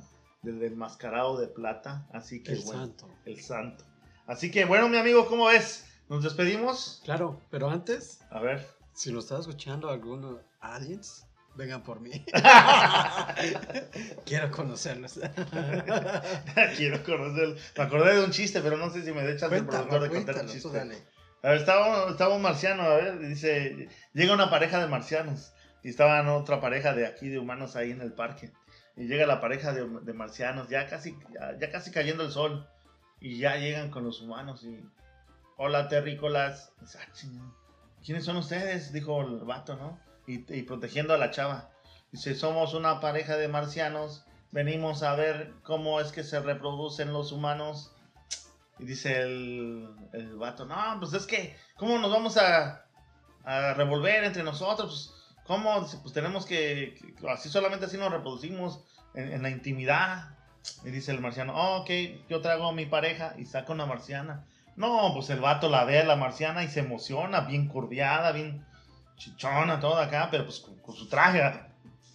Speaker 1: del enmascarado de plata. Así que
Speaker 2: el
Speaker 1: bueno,
Speaker 2: santo.
Speaker 1: el santo. Así que bueno, mi amigo, ¿cómo ves? ¿Nos despedimos?
Speaker 2: Claro, pero antes,
Speaker 1: A ver.
Speaker 2: si nos está escuchando algunos aliens, vengan por mí. <laughs> Quiero conocerlos. <laughs>
Speaker 1: Quiero conocer. Me acordé de un chiste, pero no sé si me de chance el productor de contar
Speaker 2: tú
Speaker 1: chiste.
Speaker 2: dale.
Speaker 1: Estaba, estaba un marciano, a ver, dice, llega una pareja de marcianos y estaban otra pareja de aquí de humanos ahí en el parque. Y llega la pareja de, de marcianos, ya casi, ya, casi cayendo el sol. Y ya llegan con los humanos y, hola terrícolas. "Ah, ¿Quiénes son ustedes? Dijo el vato, ¿no? Y, y protegiendo a la chava. Dice, somos una pareja de marcianos, venimos a ver cómo es que se reproducen los humanos. Y dice el, el vato, no, pues es que, ¿cómo nos vamos a, a revolver entre nosotros? Pues, ¿Cómo? Pues tenemos que, así solamente así nos reproducimos en, la intimidad. Y dice el marciano, oh, ok, yo traigo a mi pareja y saca una marciana. No, pues el vato la ve a la marciana y se emociona, bien curviada, bien chichona, toda acá, pero pues con, su traje,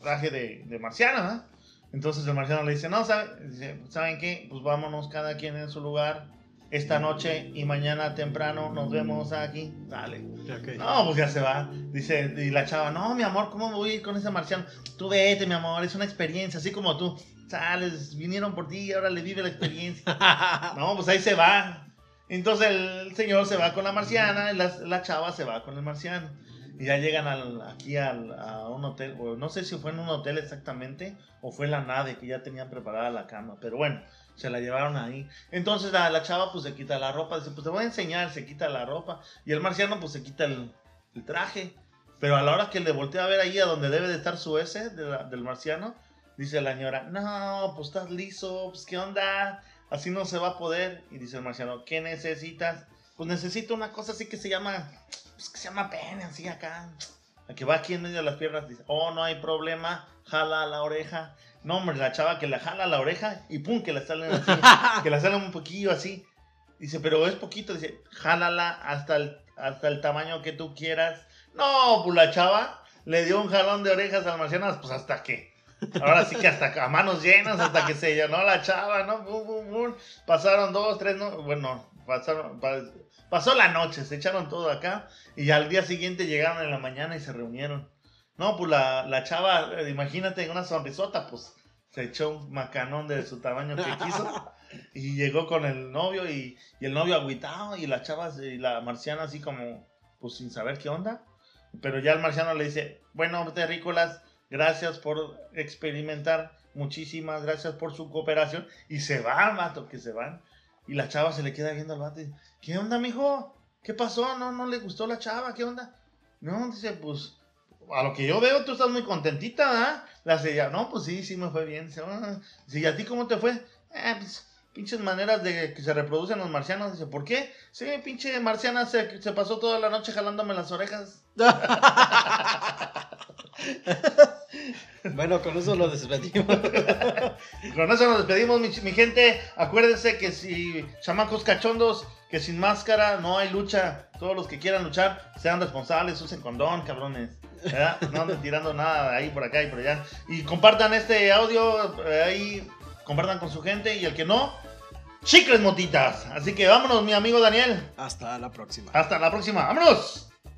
Speaker 1: traje de, de marciana, ¿verdad? Entonces el marciano le dice, no, ¿sabe- dice, ¿saben qué? Pues vámonos cada quien en su lugar esta noche y mañana temprano nos vemos aquí. Dale.
Speaker 2: Ok.
Speaker 1: No, pues ya se va. Dice, y la chava, no, mi amor, ¿cómo voy a ir con ese marciano? Tú vete, mi amor, es una experiencia, así como tú. Sales, vinieron por ti, ahora le vive la experiencia. <laughs> No, pues ahí se va. Entonces el señor se va con la marciana y la, la chava se va con el marciano. Y ya llegan al, aquí al, a un hotel, o no sé si fue en un hotel exactamente, o fue la nave que ya tenían preparada la cama, pero bueno, se la llevaron ahí. Entonces la, la chava pues se quita la ropa, dice, pues te voy a enseñar, se quita la ropa. Y el marciano pues se quita el, traje. Pero a la hora que le voltea a ver ahí a donde debe de estar su S del marciano, dice la señora, no, pues estás liso, pues qué onda, así no se va a poder. Y dice el marciano, ¿qué necesitas? Pues necesito una cosa así que se llama, pues que se llama pene, así acá. La que va aquí en medio de las piernas, dice, oh, no hay problema, jala la oreja. No, hombre, la chava que le jala la oreja y pum, que la salen así, <laughs> que la salen un poquillo así. Dice, pero es poquito, dice, jálala hasta el, hasta el tamaño que tú quieras. No, pues la chava le dio un jalón de orejas al marciano, pues hasta que. Ahora sí que hasta a manos llenas, hasta que se llenó la chava, ¿no? Bum, bum, bum. Pasaron dos, tres, no, bueno, pasaron, pa- pasó la noche, se echaron todo acá y al día siguiente llegaron en la mañana y se reunieron. No, pues la, la chava, eh, imagínate, una sonrisota, pues se echó un macanón de su tamaño que quiso <laughs> y llegó con el novio y, y el novio agüitado y la chava y la marciana así como, pues sin saber qué onda. Pero ya el marciano le dice, bueno, terrícolas, gracias por experimentar, muchísimas gracias por su cooperación. Y se van, vato, que se van. Y la chava se le queda viendo al vato y, ¿qué onda, mijo? ¿Qué pasó? ¿No, no le gustó la chava? ¿Qué onda? No, dice, pues, a lo que yo veo, tú estás muy contentita, ¿verdad? La ya, no, pues sí, sí me fue bien. Dice, "Ah". ¿y a ti cómo te fue? Eh, pues, pinches maneras de que se reproducen los marcianos. Dice, ¿por qué? Sí, pinche marciana se, se pasó toda la noche jalándome las orejas. <laughs>
Speaker 2: Bueno, con eso lo despedimos. <laughs>
Speaker 1: Con eso nos despedimos, mi, mi gente. Acuérdense que si chamacos cachondos, que sin máscara no hay lucha. Todos los que quieran luchar, sean responsables, usen condón, cabrones. ¿verdad? <laughs> No anden tirando nada ahí por acá y por allá. Y compartan este audio eh, ahí, compartan con su gente. Y el que no, chicles motitas. Así que vámonos, mi amigo Daniel.
Speaker 2: Hasta la próxima.
Speaker 1: Hasta la próxima. ¡Vámonos!